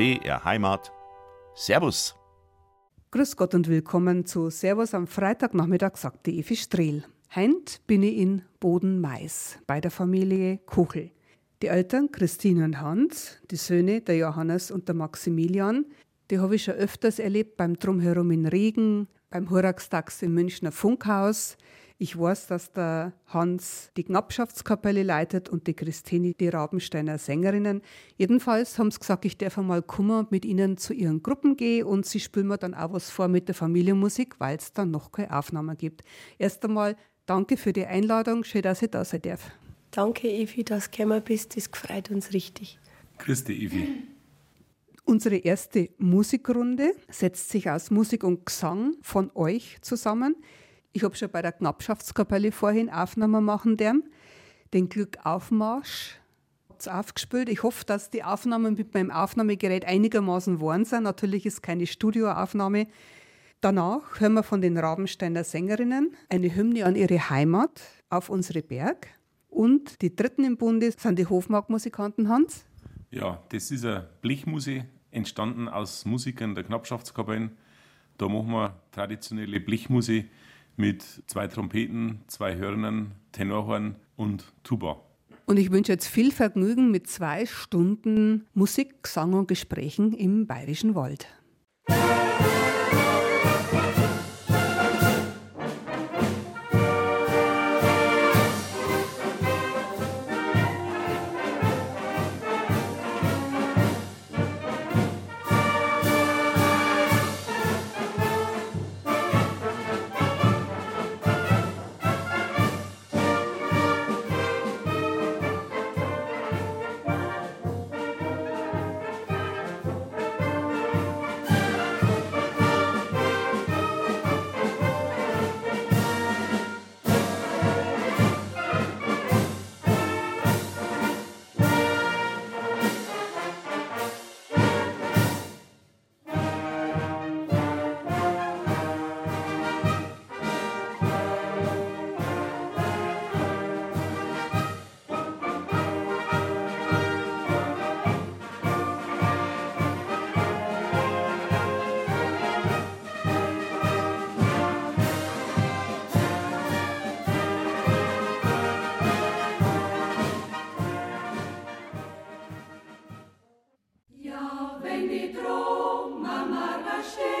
BR Heimat. Servus. Grüß Gott und willkommen zu Servus am Freitagnachmittag, sagt die Evi Strehl. Heint bin ich in Boden-Mais bei der Familie Kuchel. Die Eltern Christine und Hans, die Söhne der Johannes und der Maximilian, die habe ich schon öfters erlebt beim Drumherum in Regen, beim Horaxtax im Münchner Funkhaus. Ich weiß, dass der Hans die Knappschaftskapelle leitet und die Christine die Rabensteiner Sängerinnen. Jedenfalls haben sie gesagt, ich darf einmal kommen und mit ihnen zu ihren Gruppen gehen und sie spielen mir dann auch was vor mit der Familienmusik, weil es dann noch keine Aufnahmen gibt. Erst einmal danke für die Einladung, schön, dass ich da sein darf. Danke, Evi, dass du gekommen bist. Das freut uns richtig. Grüß dich, Evi. Unsere erste Musikrunde setzt sich aus Musik und Gesang von euch zusammen. Ich habe schon bei der Knappschaftskapelle vorhin Aufnahmen machen dürfen. Den Glückaufmarsch aufgespielt. Ich hoffe, dass die Aufnahmen mit meinem Aufnahmegerät einigermaßen waren sind. Natürlich ist keine Studioaufnahme. Danach hören wir von den Rabensteiner Sängerinnen eine Hymne an ihre Heimat auf unsere Berg. Und die dritten im Bunde sind die Hofmarkmusikanten Hans. Ja, das ist eine Blechmusik, entstanden aus Musikern der Knappschaftskapellen. Da machen wir traditionelle Blechmusik mit zwei Trompeten, zwei Hörnern, Tenorhorn und Tuba. Und ich wünsche jetzt viel Vergnügen mit zwei Stunden Musik, Gesang und Gesprächen im Bayerischen Wald. Arber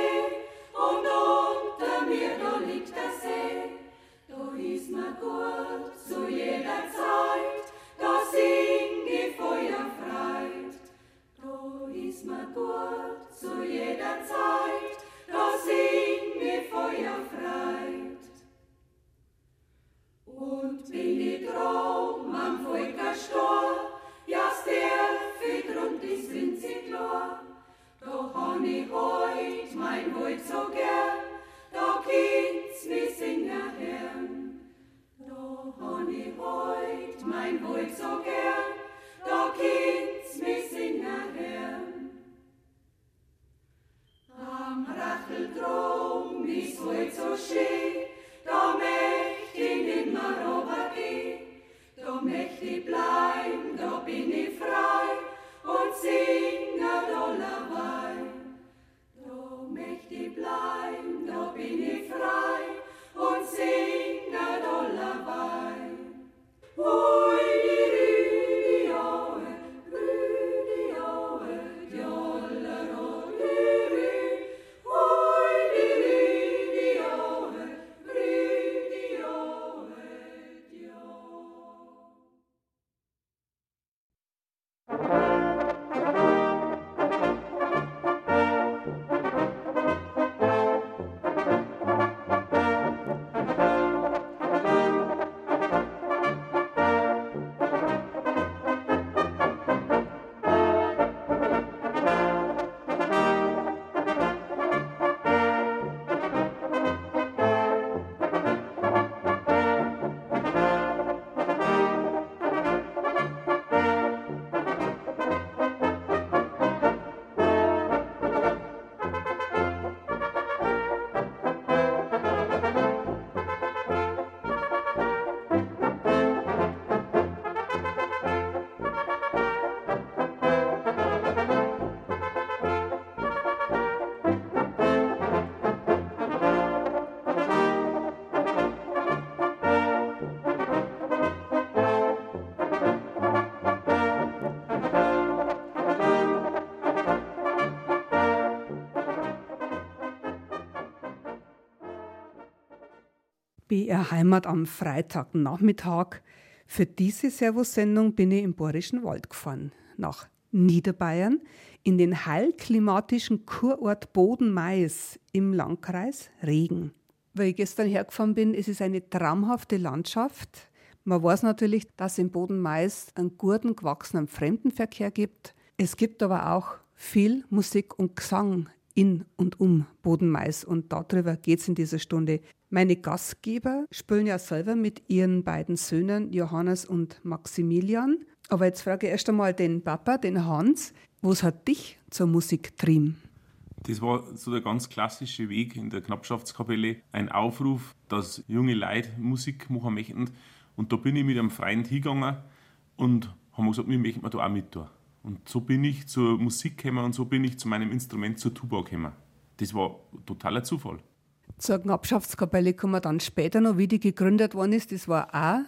BR Heimat am Freitagnachmittag. Für diese Servus-Sendung bin ich im Bayerischen Wald gefahren, nach Niederbayern, in den heilklimatischen Kurort Boden-Mais im Landkreis Regen. Weil ich gestern hergefahren bin, es ist eine traumhafte Landschaft. Man weiß natürlich, dass es im Boden-Mais einen guten, gewachsenen Fremdenverkehr gibt. Es gibt aber auch viel Musik und Gesang in und um Bodenmais und darüber geht es in dieser Stunde. Meine Gastgeber spielen ja selber mit ihren beiden Söhnen Johannes und Maximilian. Aber jetzt frage ich erst einmal den Papa, den Hans, was hat dich zur Musik getrieben? Das war so der ganz klassische Weg in der Knappschaftskapelle. Ein Aufruf, dass junge Leute Musik machen möchten. Und da bin ich mit einem Freund hingegangen und haben gesagt, wir möchten da auch mit tun. Und so bin ich zur Musik gekommen und so bin ich zu meinem Instrument zur Tuba gekommen. Das war totaler Zufall. Zur Knappschaftskapelle kommen wir dann später noch, wie die gegründet worden ist. Das war auch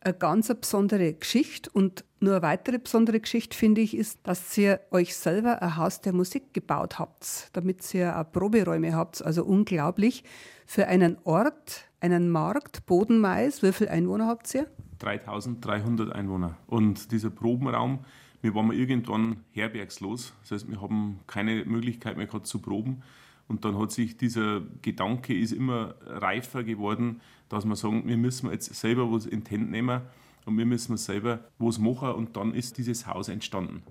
eine ganz besondere Geschichte. Und nur eine weitere besondere Geschichte, finde ich, ist, dass ihr euch selber ein Haus der Musik gebaut habt, damit ihr auch Proberäume habt. Also unglaublich. Für einen Ort, einen Markt, Bodenmais, wie viele Einwohner habt ihr? 3300 Einwohner. Und dieser Probenraum, wir waren irgendwann herbergslos. Das heißt, wir haben keine Möglichkeit mehr gehabt zu proben. Und dann hat sich dieser Gedanke ist immer reifer geworden, dass wir sagen, wir müssen jetzt selber was in die Hände nehmen und wir müssen selber was machen. Und dann ist dieses Haus entstanden.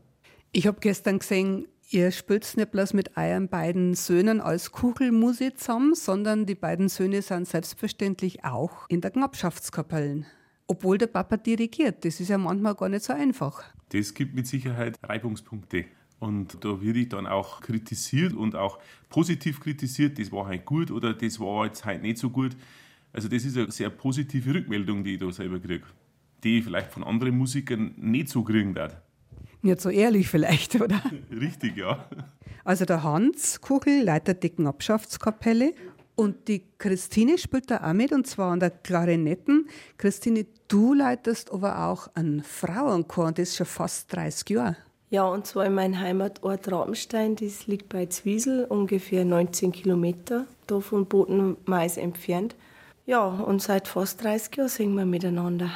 Ich habe gestern gesehen, ihr spielt nicht bloß mit euren beiden Söhnen als Kugelmusik zusammen, sondern die beiden Söhne sind selbstverständlich auch in der Knappschaftskapelle. Obwohl der Papa dirigiert. Das ist ja manchmal gar nicht so einfach. Das gibt mit Sicherheit Reibungspunkte. Und da werde ich dann auch kritisiert und auch positiv kritisiert. Das war halt gut oder das war jetzt halt nicht so gut. Also, das ist eine sehr positive Rückmeldung, die ich da selber kriege. Die ich vielleicht von anderen Musikern nicht so kriegen werde. Nicht so ehrlich vielleicht, oder? Richtig, ja. Also der Hans Kuchel leitet die Knappschaftskapelle und die Christine spielt da auch mit, und zwar an der Klarinetten. Christine, du leitest aber auch einen Frauenchor, und das ist schon fast 30 Jahre. Ja, und zwar in meinem Heimatort Rabenstein, das liegt bei Zwiesel, ungefähr 19 Kilometer da von Bodenmais entfernt. Ja, und seit fast 30 Jahren singen wir miteinander.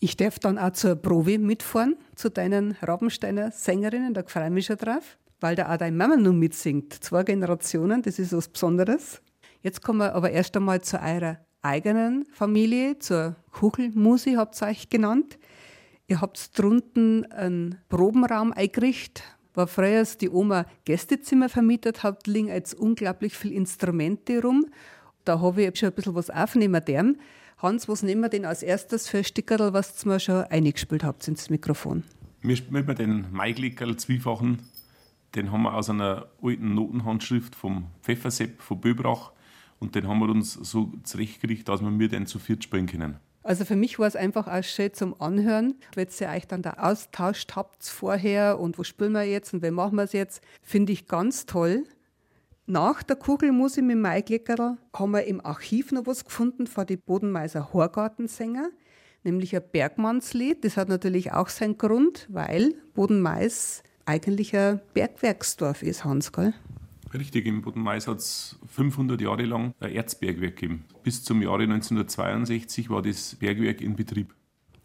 Ich darf dann auch zur Probe mitfahren, zu deinen Rabensteiner Sängerinnen, da freue ich mich schon drauf, weil da auch deine Mama nun mitsingt. Zwei Generationen, das ist was Besonderes. Jetzt kommen wir aber erst einmal zu eurer eigenen Familie, zur Kuchelmusi habt ihr euch genannt. Ihr habt drunten einen Probenraum eingerichtet, wo früher die Oma Gästezimmer vermietet hat, liegen jetzt unglaublich viele Instrumente rum. Da habe ich schon ein bisschen was aufnehmen dürfen. Hans, was nehmen wir denn als erstes für ein Stickerl, was ihr schon eingespielt habt ins Mikrofon? Wir spielen den Maiglickerl zweifachen. Den haben wir aus einer alten Notenhandschrift vom Pfeffersepp von Böbrach. Und den haben wir uns so zurechtgekriegt, dass wir mir den zu viert spielen können. Also für mich war es einfach auch schön zum Anhören, wenn ihr euch dann da austauscht habt vorher und wo spielen wir jetzt und wie machen wir es jetzt, finde ich ganz toll. Nach der Kugelmusik mit Maigleckerl haben wir im Archiv noch was gefunden von den Bodenmeiser Horgartensänger, nämlich ein Bergmannslied. Das hat natürlich auch seinen Grund, weil Bodenmais eigentlich ein Bergwerksdorf ist, Hans, gell? Richtig, im Bodenmais hat es 500 Jahre lang ein Erzbergwerk gegeben. Bis zum Jahre 1962 war das Bergwerk in Betrieb.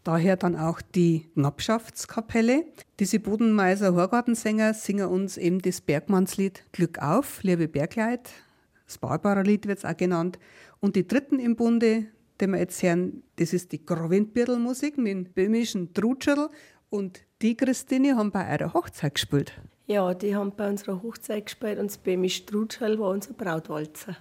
Daher dann auch die Knappschaftskapelle. Diese Bodenmeiser Horgartensänger singen uns eben das Bergmannslied Glück auf, liebe Bergleid. Das Barbarerlied wird es auch genannt. Und die dritten im Bunde, den wir jetzt hören, das ist die Grovindbirdelmusik mit dem böhmischen Trutscherl. Und die Christine haben bei eurer Hochzeit gespielt. Ja, die haben bei unserer Hochzeit gespielt und das Baby Strutschel war unser Brautwalzer.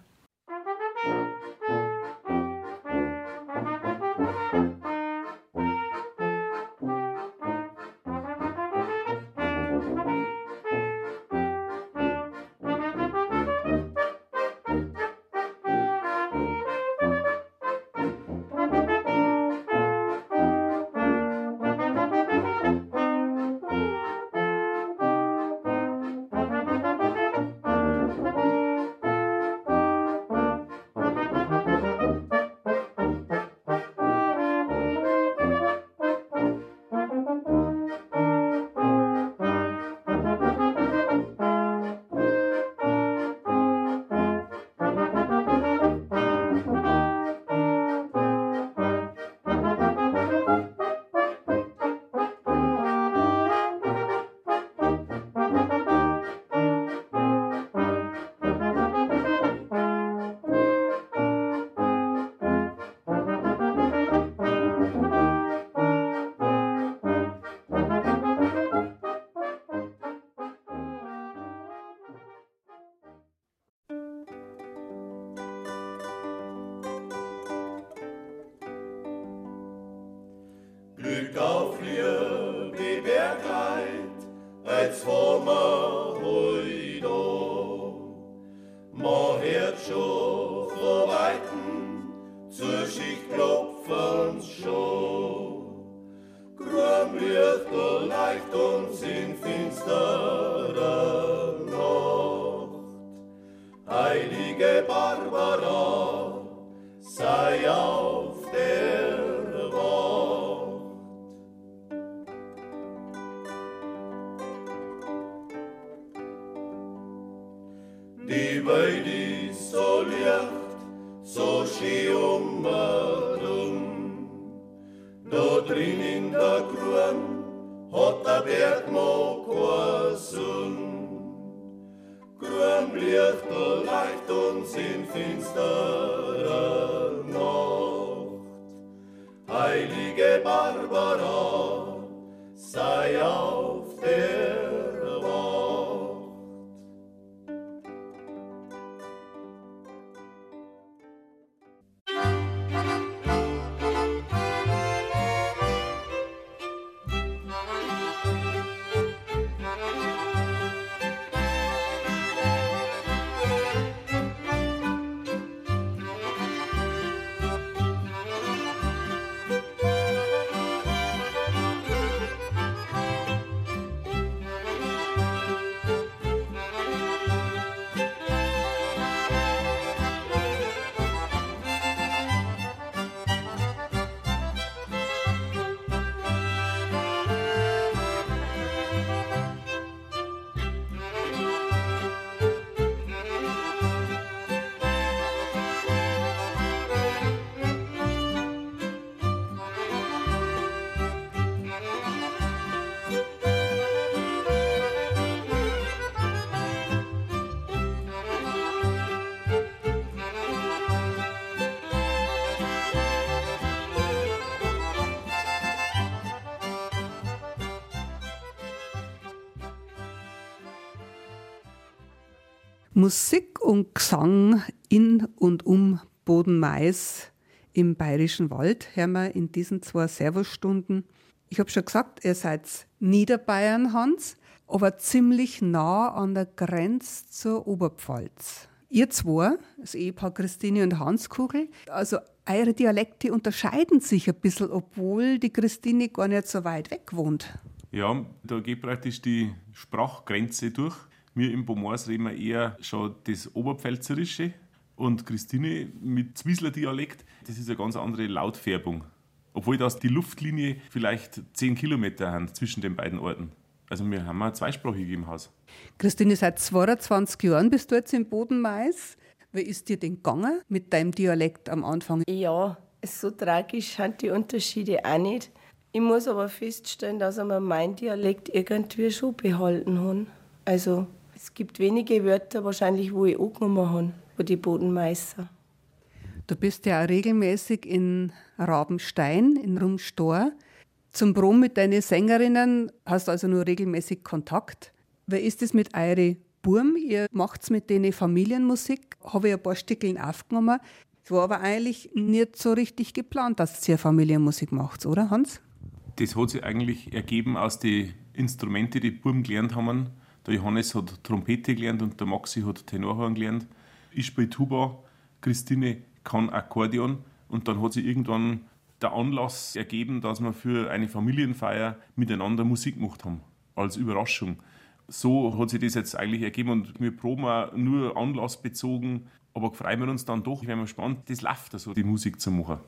Heilige Barbara, Musik und Gesang in und um Bodenmais im Bayerischen Wald hören wir in diesen zwei Servusstunden. Ich habe schon gesagt, ihr seid Niederbayern, Hans, aber ziemlich nah an der Grenze zur Oberpfalz. Ihr zwei, das Ehepaar Christine und Hans Kugel, also eure Dialekte unterscheiden sich ein bisschen, obwohl die Christine gar nicht so weit weg wohnt. Ja, da geht praktisch die Sprachgrenze durch. Wir im Pomors reden wir eher schon das Oberpfälzerische und Christine mit Zwiesler Dialekt, das ist eine ganz andere Lautfärbung. Obwohl das die Luftlinie vielleicht 10 Kilometer haben zwischen den beiden Orten. Also wir haben auch zweisprachig im Haus. Christine, seit 22 Jahren bist du jetzt im Bodenmais. Wie ist dir denn gegangen mit deinem Dialekt am Anfang? Ja, so tragisch sind die Unterschiede auch nicht. Ich muss aber feststellen, dass wir meinen Dialekt irgendwie schon behalten haben. Also es gibt wenige Wörter wahrscheinlich, wo ich angenommen habe, wo die Bodenmeister. Du bist ja auch regelmäßig in Rabenstein, in Rumstor. Zum Brom mit deinen Sängerinnen hast du also nur regelmäßig Kontakt. Wer ist es mit eure Burm? Ihr macht's mit denen Familienmusik. Habe ich ein paar Stückeln aufgenommen. Es war aber eigentlich nicht so richtig geplant, dass ihr Familienmusik macht, oder Hans? Das hat sich eigentlich ergeben aus den Instrumenten, die die Buben gelernt haben. Der Johannes hat Trompete gelernt und der Maxi hat Tenorhorn gelernt. Ich spiele Tuba, Christine kann Akkordeon und dann hat sich irgendwann der Anlass ergeben, dass wir für eine Familienfeier miteinander Musik gemacht haben, als Überraschung. So hat sich das jetzt eigentlich ergeben und wir proben auch nur anlassbezogen, aber freuen wir uns dann doch, wenn wir spannend, das läuft also, die Musik zu machen.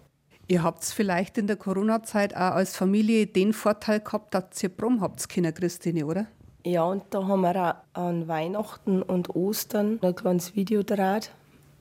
Ihr habt vielleicht in der Corona-Zeit auch als Familie den Vorteil gehabt, dass ihr Prom habt, Kinder Christine, oder? Ja, und da haben wir auch an Weihnachten und Ostern ein kleines Video gedreht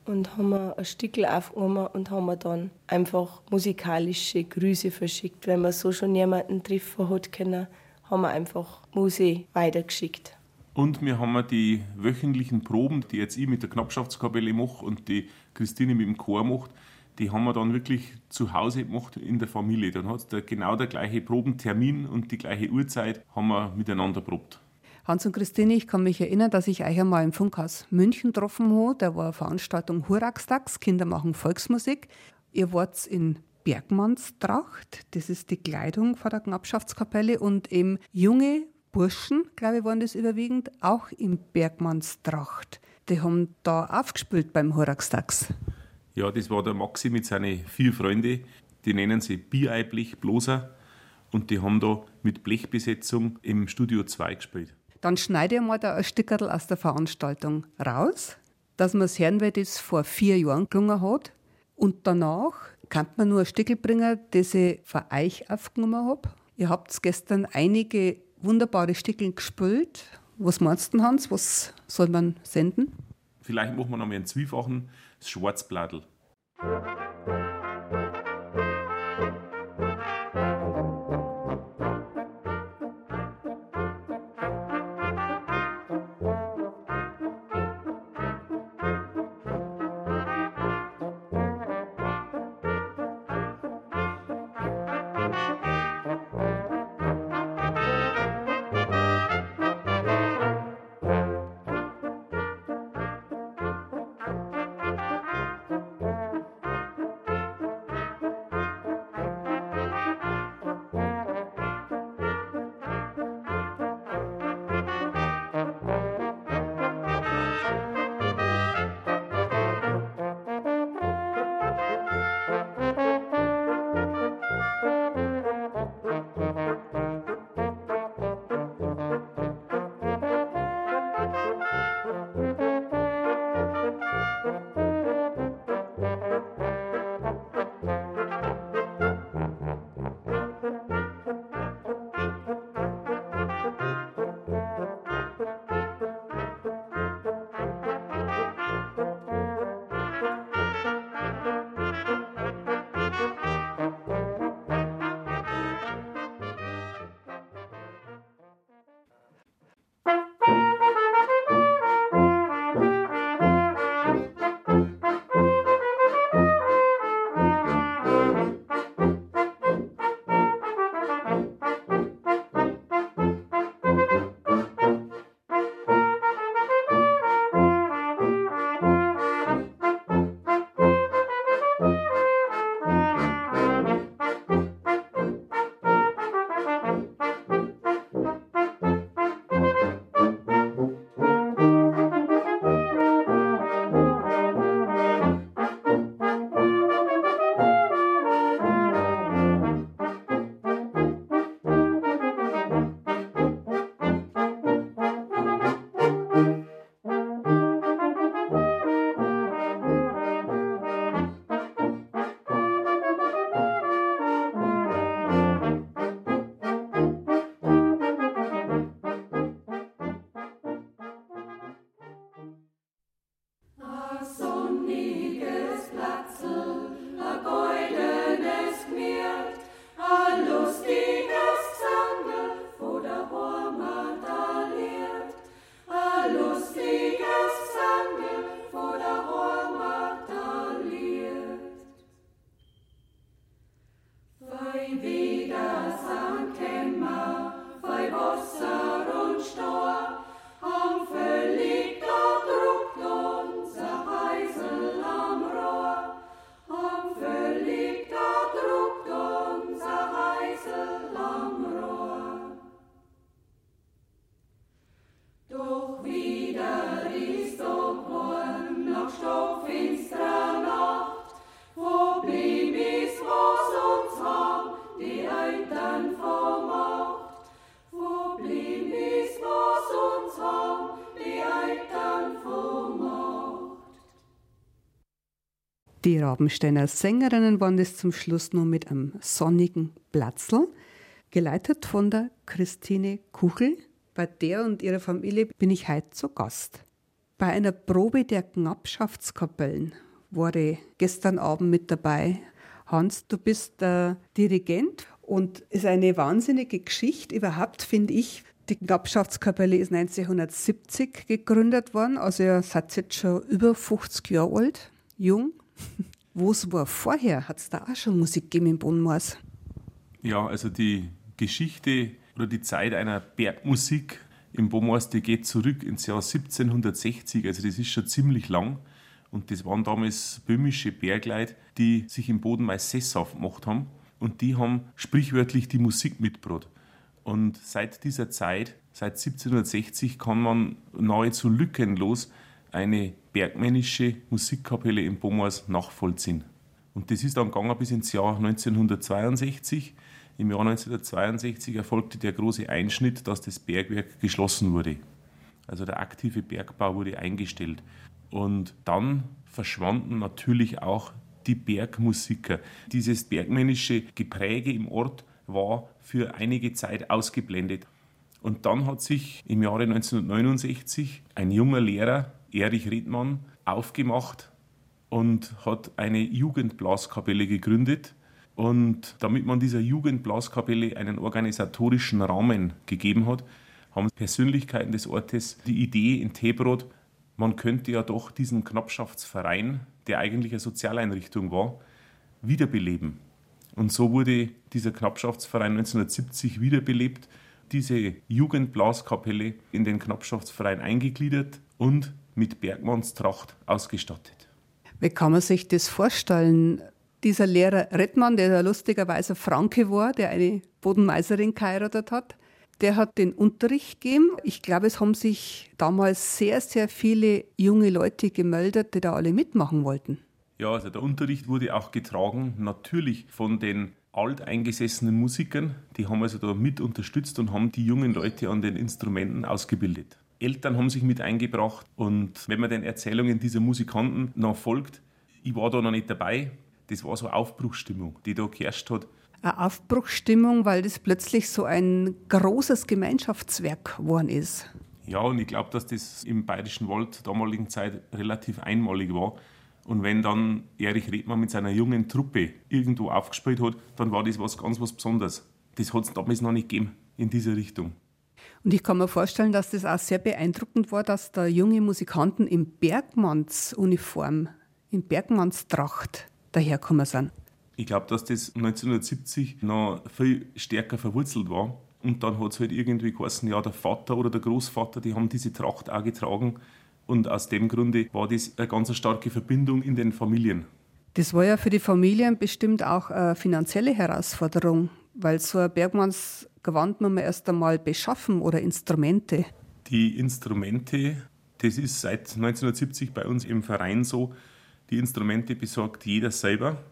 und haben ein Stückel aufgenommen und haben dann einfach musikalische Grüße verschickt. Wenn man so schon jemanden treffen hat können, haben wir einfach Musik weitergeschickt. Und wir haben die wöchentlichen Proben, die jetzt ich mit der Knappschaftskapelle mache und die Christine mit dem Chor macht, die haben wir dann wirklich zu Hause gemacht in der Familie. Dann hat es genau der gleiche Probentermin und die gleiche Uhrzeit haben wir miteinander probt. Hans und Christine, ich kann mich erinnern, dass ich euch einmal im Funkhaus München getroffen habe. Da war eine Veranstaltung Huraxtags, Kinder machen Volksmusik. Ihr wart in Bergmannstracht, das ist die Kleidung von der Knappschaftskapelle und eben junge Burschen, glaube ich, waren das überwiegend, auch in Bergmannstracht. Die haben da aufgespielt beim Horaxtax. Ja, das war der Maxi mit seinen vier Freunden. Die nennen sie Biereiblich Bloser. Und die haben da mit Blechbesetzung im Studio 2 gespielt. Dann schneide ich mal da ein Stückerl aus der Veranstaltung raus, dass man es hören, weil das vor vier Jahren gelungen hat. Und danach kann man nur ein Stückel bringen, das ich von euch aufgenommen habe. Ihr habt gestern einige wunderbare Stückel gespielt. Was meinst du, Hans? Was soll man senden? Vielleicht machen wir noch mal einen zweifachen, das Schwarzbladel. Die Rabensteiner Sängerinnen waren das zum Schluss nur mit einem sonnigen Platzl, geleitet von der Christine Kuchel. Bei der und ihrer Familie bin ich heute zu Gast. Bei einer Probe der Knappschaftskapellen war ich gestern Abend mit dabei. Hans, du bist der Dirigent und ist eine wahnsinnige Geschichte. Überhaupt finde ich, die Knappschaftskapelle ist 1970 gegründet worden, also ihr seid jetzt schon über 50 Jahre alt, jung. Wo es war vorher, hat es da auch schon Musik gegeben in Bonmoors? Ja, also die Geschichte oder die Zeit einer Bergmusik im Bonmoors, die geht zurück ins Jahr 1760, also das ist schon ziemlich lang. Und das waren damals böhmische Bergleute, die sich im Boden mal sesshaft gemacht haben. Und die haben sprichwörtlich die Musik mitgebracht. Und seit dieser Zeit, seit 1760, kann man nahezu lückenlos eine bergmännische Musikkapelle in Bomars nachvollziehen. Und das ist dann gegangen bis ins Jahr 1962. Im Jahr 1962 erfolgte der große Einschnitt, dass das Bergwerk geschlossen wurde. Also der aktive Bergbau wurde eingestellt. Und dann verschwanden natürlich auch die Bergmusiker. Dieses bergmännische Gepräge im Ort war für einige Zeit ausgeblendet. Und dann hat sich im Jahre 1969 ein junger Lehrer, Erich Riedmann, aufgemacht und hat eine Jugendblaskapelle gegründet. Und damit man dieser Jugendblaskapelle einen organisatorischen Rahmen gegeben hat, haben Persönlichkeiten des Ortes die Idee in Tebrot, man könnte ja doch diesen Knappschaftsverein, der eigentlich eine Sozialeinrichtung war, wiederbeleben. Und so wurde dieser Knappschaftsverein 1970 wiederbelebt, diese Jugendblaskapelle in den Knappschaftsverein eingegliedert und mit Bergmannstracht ausgestattet. Wie kann man sich das vorstellen? Dieser Lehrer Rettmann, der lustigerweise Franke war, der eine Bodenmeisterin geheiratet hat, der hat den Unterricht gegeben. Ich glaube, es haben sich damals sehr, sehr viele junge Leute gemeldet, die da alle mitmachen wollten. Ja, also der Unterricht wurde auch getragen, natürlich von den alteingesessenen Musikern. Die haben also da mit unterstützt und haben die jungen Leute an den Instrumenten ausgebildet. Eltern haben sich mit eingebracht und wenn man den Erzählungen dieser Musikanten noch folgt, ich war da noch nicht dabei, das war so Aufbruchsstimmung, die da geherrscht hat eine Aufbruchsstimmung, weil das plötzlich so ein großes Gemeinschaftswerk geworden ist. Ja, und ich glaube, dass das im Bayerischen Wald damaligen Zeit relativ einmalig war. Und wenn dann Erich Redmann mit seiner jungen Truppe irgendwo aufgespielt hat, dann war das was ganz was Besonderes. Das hat es damals noch nicht gegeben in dieser Richtung. Und ich kann mir vorstellen, dass das auch sehr beeindruckend war, dass da junge Musikanten in Bergmannsuniform, in Bergmannstracht daherkommen sind. Ich glaube, dass das 1970 noch viel stärker verwurzelt war. Und dann hat es halt irgendwie geheißen, ja, der Vater oder der Großvater, die haben diese Tracht auch getragen. Und aus dem Grunde war das eine ganz starke Verbindung in den Familien. Das war ja für die Familien bestimmt auch eine finanzielle Herausforderung, weil so ein Bergmannsgewand muss man erst einmal beschaffen oder Instrumente. Die Instrumente, das ist seit 1970 bei uns im Verein so, die Instrumente besorgt jeder selber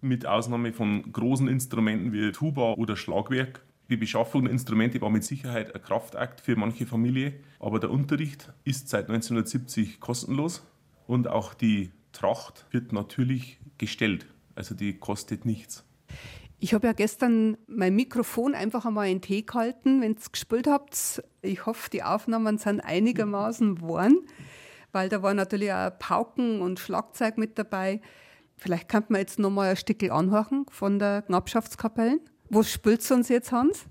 mit Ausnahme von großen Instrumenten wie Tuba oder Schlagwerk. Die Beschaffung der Instrumente war mit Sicherheit ein Kraftakt für manche Familie, aber der Unterricht ist seit 1970 kostenlos und auch die Tracht wird natürlich gestellt, also die kostet nichts. Ich habe ja gestern mein Mikrofon einfach einmal in Tee gehalten, wenn ihr gespielt habt. Ich hoffe, die Aufnahmen sind einigermaßen warm, weil da war natürlich auch Pauken und Schlagzeug mit dabei. Vielleicht könnte man jetzt noch mal ein Stückel anhören von der Knappschaftskapelle. Was spielt uns jetzt, Hans?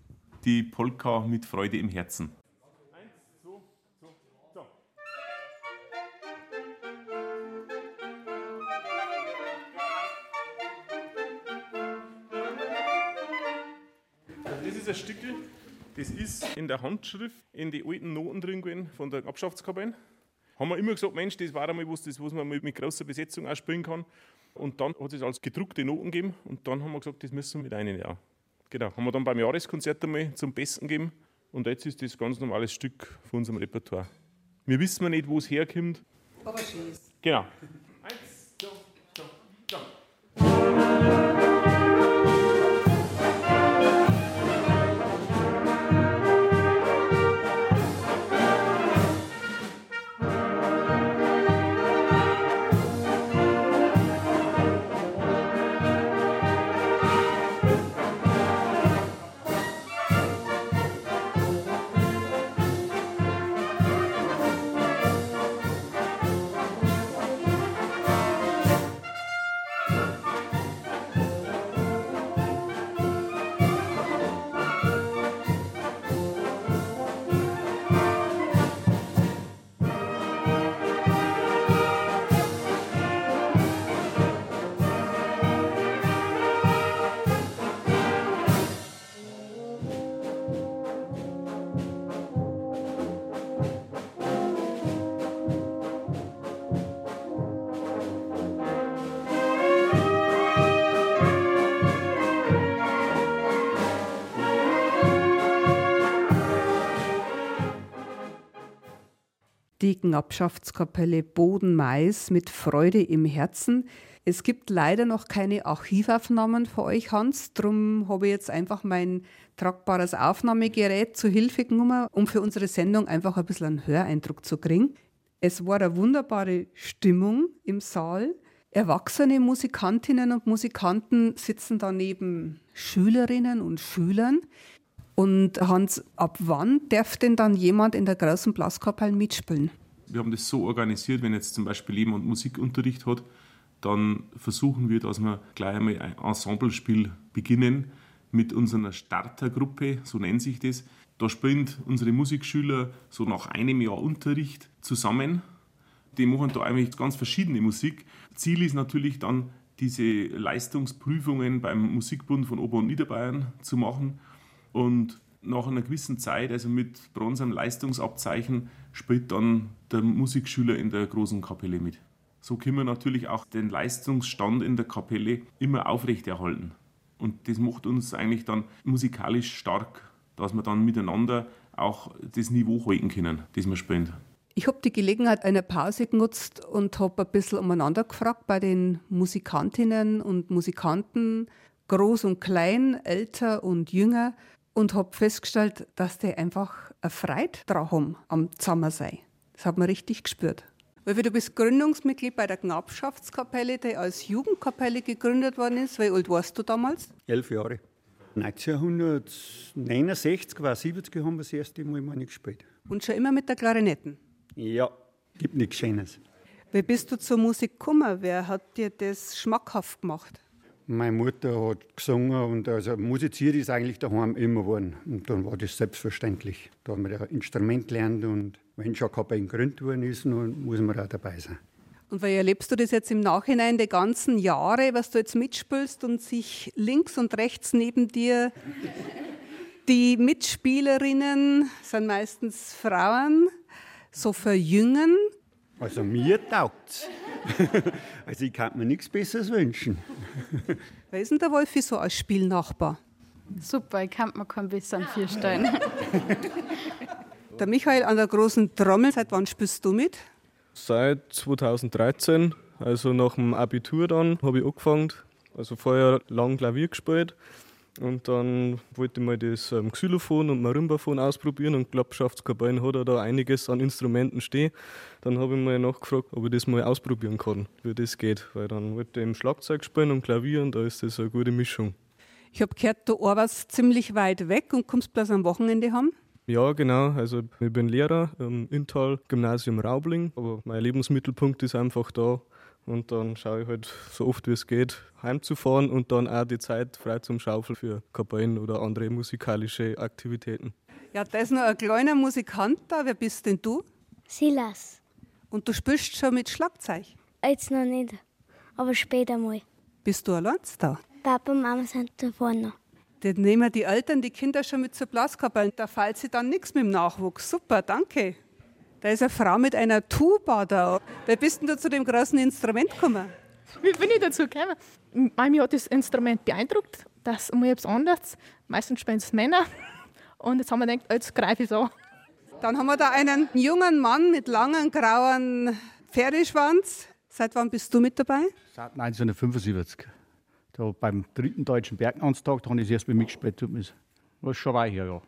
Die Polka mit Freude im Herzen. Das ist ein Stückel, das ist in der Handschrift in die alten Noten drin gewesen von der Abschaftskapelle. Haben wir immer gesagt, Mensch, das war einmal was, das, was man mit, mit großer Besetzung auch spielen kann. Und dann hat es als gedruckte Noten gegeben und dann haben wir gesagt, das müssen wir mit einem Jahr. Genau, haben wir dann beim Jahreskonzert einmal zum Besten gegeben und jetzt ist das ganz normales Stück von unserem Repertoire. Wir wissen nicht, wo es herkommt. Aber schön ist. Genau. Die Knappschaftskapelle Boden-Mais mit Freude im Herzen. Es gibt leider noch keine Archivaufnahmen für euch, Hans. Darum habe ich jetzt einfach mein tragbares Aufnahmegerät zu Hilfe genommen, um für unsere Sendung einfach ein bisschen einen Höreindruck zu kriegen. Es war eine wunderbare Stimmung im Saal. Erwachsene Musikantinnen und Musikanten sitzen da neben Schülerinnen und Schülern. Und Hans, ab wann darf denn dann jemand in der großen Blaskapelle mitspielen? Wir haben das so organisiert, wenn jetzt zum Beispiel jemand Musikunterricht hat, dann versuchen wir, dass wir gleich einmal ein Ensemblespiel beginnen mit unserer Startergruppe, so nennt sich das. Da spielen unsere Musikschüler so nach einem Jahr Unterricht zusammen. Die machen da eigentlich ganz verschiedene Musik. Ziel ist natürlich dann, diese Leistungsprüfungen beim Musikbund von Ober- und Niederbayern zu machen und nach einer gewissen Zeit, also mit bronzem Leistungsabzeichen, spielt dann der Musikschüler in der großen Kapelle mit. So können wir natürlich auch den Leistungsstand in der Kapelle immer aufrechterhalten. Und das macht uns eigentlich dann musikalisch stark, dass wir dann miteinander auch das Niveau halten können, das wir spielen. Ich habe die Gelegenheit einer Pause genutzt und habe ein bisschen umeinander gefragt bei den Musikantinnen und Musikanten, groß und klein, älter und jünger, und habe festgestellt, dass die einfach Freude daran haben am Zusammensein. Das hat man richtig gespürt. Weil du bist Gründungsmitglied bei der Knappschaftskapelle, die als Jugendkapelle gegründet worden ist. Wie alt warst du damals? Elf Jahre. 1969 war 70 haben wir das erste Mal meine gespielt. Und schon immer mit der Klarinetten? Ja, gibt nichts Schönes. Wie bist du zur Musik gekommen? Wer hat dir das schmackhaft gemacht? Meine Mutter hat gesungen und also musiziert ist eigentlich daheim immer geworden. Und dann war das selbstverständlich. Da haben wir ein Instrument gelernt und wenn schon Kapelle gegründet worden ist, dann muss man auch dabei sein. Und wie erlebst du das jetzt im Nachhinein die ganzen Jahre, was du jetzt mitspielst und sich links und rechts neben dir die Mitspielerinnen sind meistens Frauen, so verjüngen? Also mir taugt Also ich kann mir nichts Besseres wünschen. Wer ist denn der Wolfi so als Spielnachbar? Super, ich kann mir keinen besseren vorstellen. Der Michael an der großen Trommel, seit wann spielst du mit? Seit 2013, also nach dem Abitur dann, habe ich angefangen. Also vorher lang Klavier gespielt und dann wollte ich mal das ähm, Xylophon und Marimbaphon ausprobieren und Klappschaftskapellen hat er da einiges an Instrumenten stehen. Dann habe ich mal nachgefragt, ob ich das mal ausprobieren kann, wie das geht. Weil dann wollte ich im Schlagzeug spielen und Klavier und da ist das eine gute Mischung. Ich habe gehört, du arbeitest ziemlich weit weg und kommst bloß am Wochenende haben. Ja, genau. Also ich bin Lehrer im Intal Gymnasium Raubling, aber mein Lebensmittelpunkt ist einfach da. Und dann schaue ich halt so oft wie es geht, heimzufahren und dann auch die Zeit frei zum Schaufeln für Kapellen oder andere musikalische Aktivitäten. Ja, da ist noch ein kleiner Musikant da. Wer bist denn du? Silas. Und du spielst schon mit Schlagzeug? Jetzt noch nicht, aber später mal. Bist du allein da? Papa und Mama sind da vorne. Dann nehmen die Eltern die Kinder schon mit zur Blaskapelle. Da fällt sie dann nichts mit dem Nachwuchs. Super, danke. Da ist eine Frau mit einer Tuba da. Wie bist denn du zu dem großen Instrument gekommen? Wie bin ich dazu gekommen? Mich hat das Instrument beeindruckt. Das ist mal etwas anderes. Meistens spielen es Männer. Und jetzt haben wir gedacht, jetzt greife ich es an. Dann haben wir da einen jungen Mann mit langen grauen Pferdeschwanz. Seit wann bist du mit dabei? Seit 1975. Da beim dritten deutschen Berglandstag habe ich das erst mal mitgespielt. Das ist schon weit her, ja.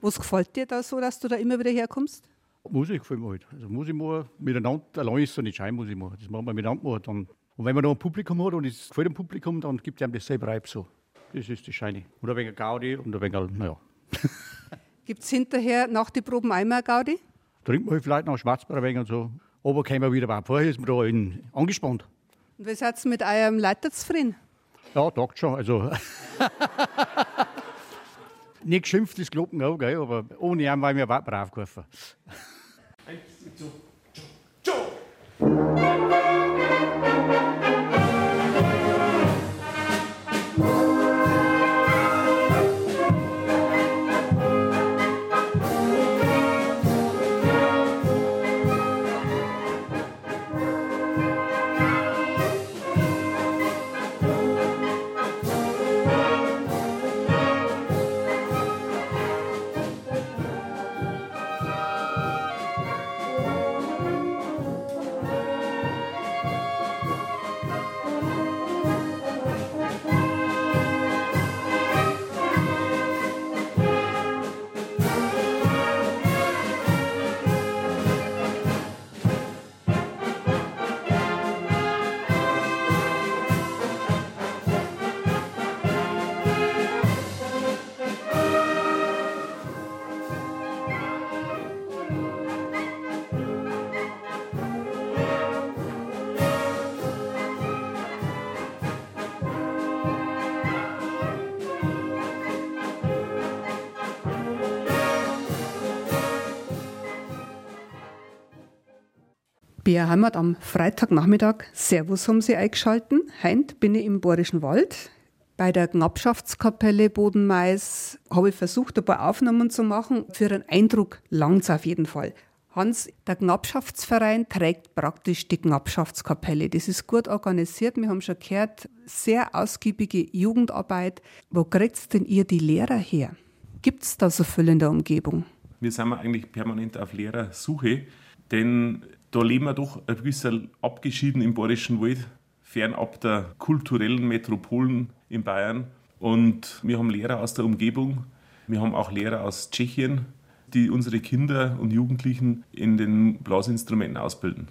Was gefällt dir da so, dass du da immer wieder herkommst? Musik gefällt mir halt. Also Musik machen, miteinander, allein ist so nicht schön Musik machen. Das machen wir miteinander machen. Dann. Und wenn man noch ein Publikum hat und es gefällt dem Publikum, dann gibt es einem das selber Reib so. Das ist das Scheine. Oder wegen Gaudi und ein wenig, naja. Gibt es hinterher nach den Proben einmal Gaudi? Trinkt man halt vielleicht noch Schwarzbier ein und so. Aber kommen wir wieder beim Vorher ist man da in, angespannt. Und wie seid ihr mit eurem Leiter zufrieden? Ja, taugt schon. Also nicht geschimpft ist Glocken auch, gell? aber ohne ihn war mir brav geholfen. BR Heimat am Freitagnachmittag. Servus haben Sie eingeschalten. Heint bin ich im Bayerischen Wald. Bei der Knappschaftskapelle Bodenmais habe ich versucht, ein paar Aufnahmen zu machen. Für einen Eindruck langt es auf jeden Fall. Hans, der Knappschaftsverein trägt praktisch die Knappschaftskapelle. Das ist gut organisiert. Wir haben schon gehört, sehr ausgiebige Jugendarbeit. Wo kriegt denn ihr die Lehrer her? Gibt es da so viel in der Umgebung? Wir sind eigentlich permanent auf Lehrersuche, denn da leben wir doch ein bisschen abgeschieden im Bayerischen Wald, fernab der kulturellen Metropolen in Bayern. Und wir haben Lehrer aus der Umgebung, wir haben auch Lehrer aus Tschechien, die unsere Kinder und Jugendlichen in den Blasinstrumenten ausbilden.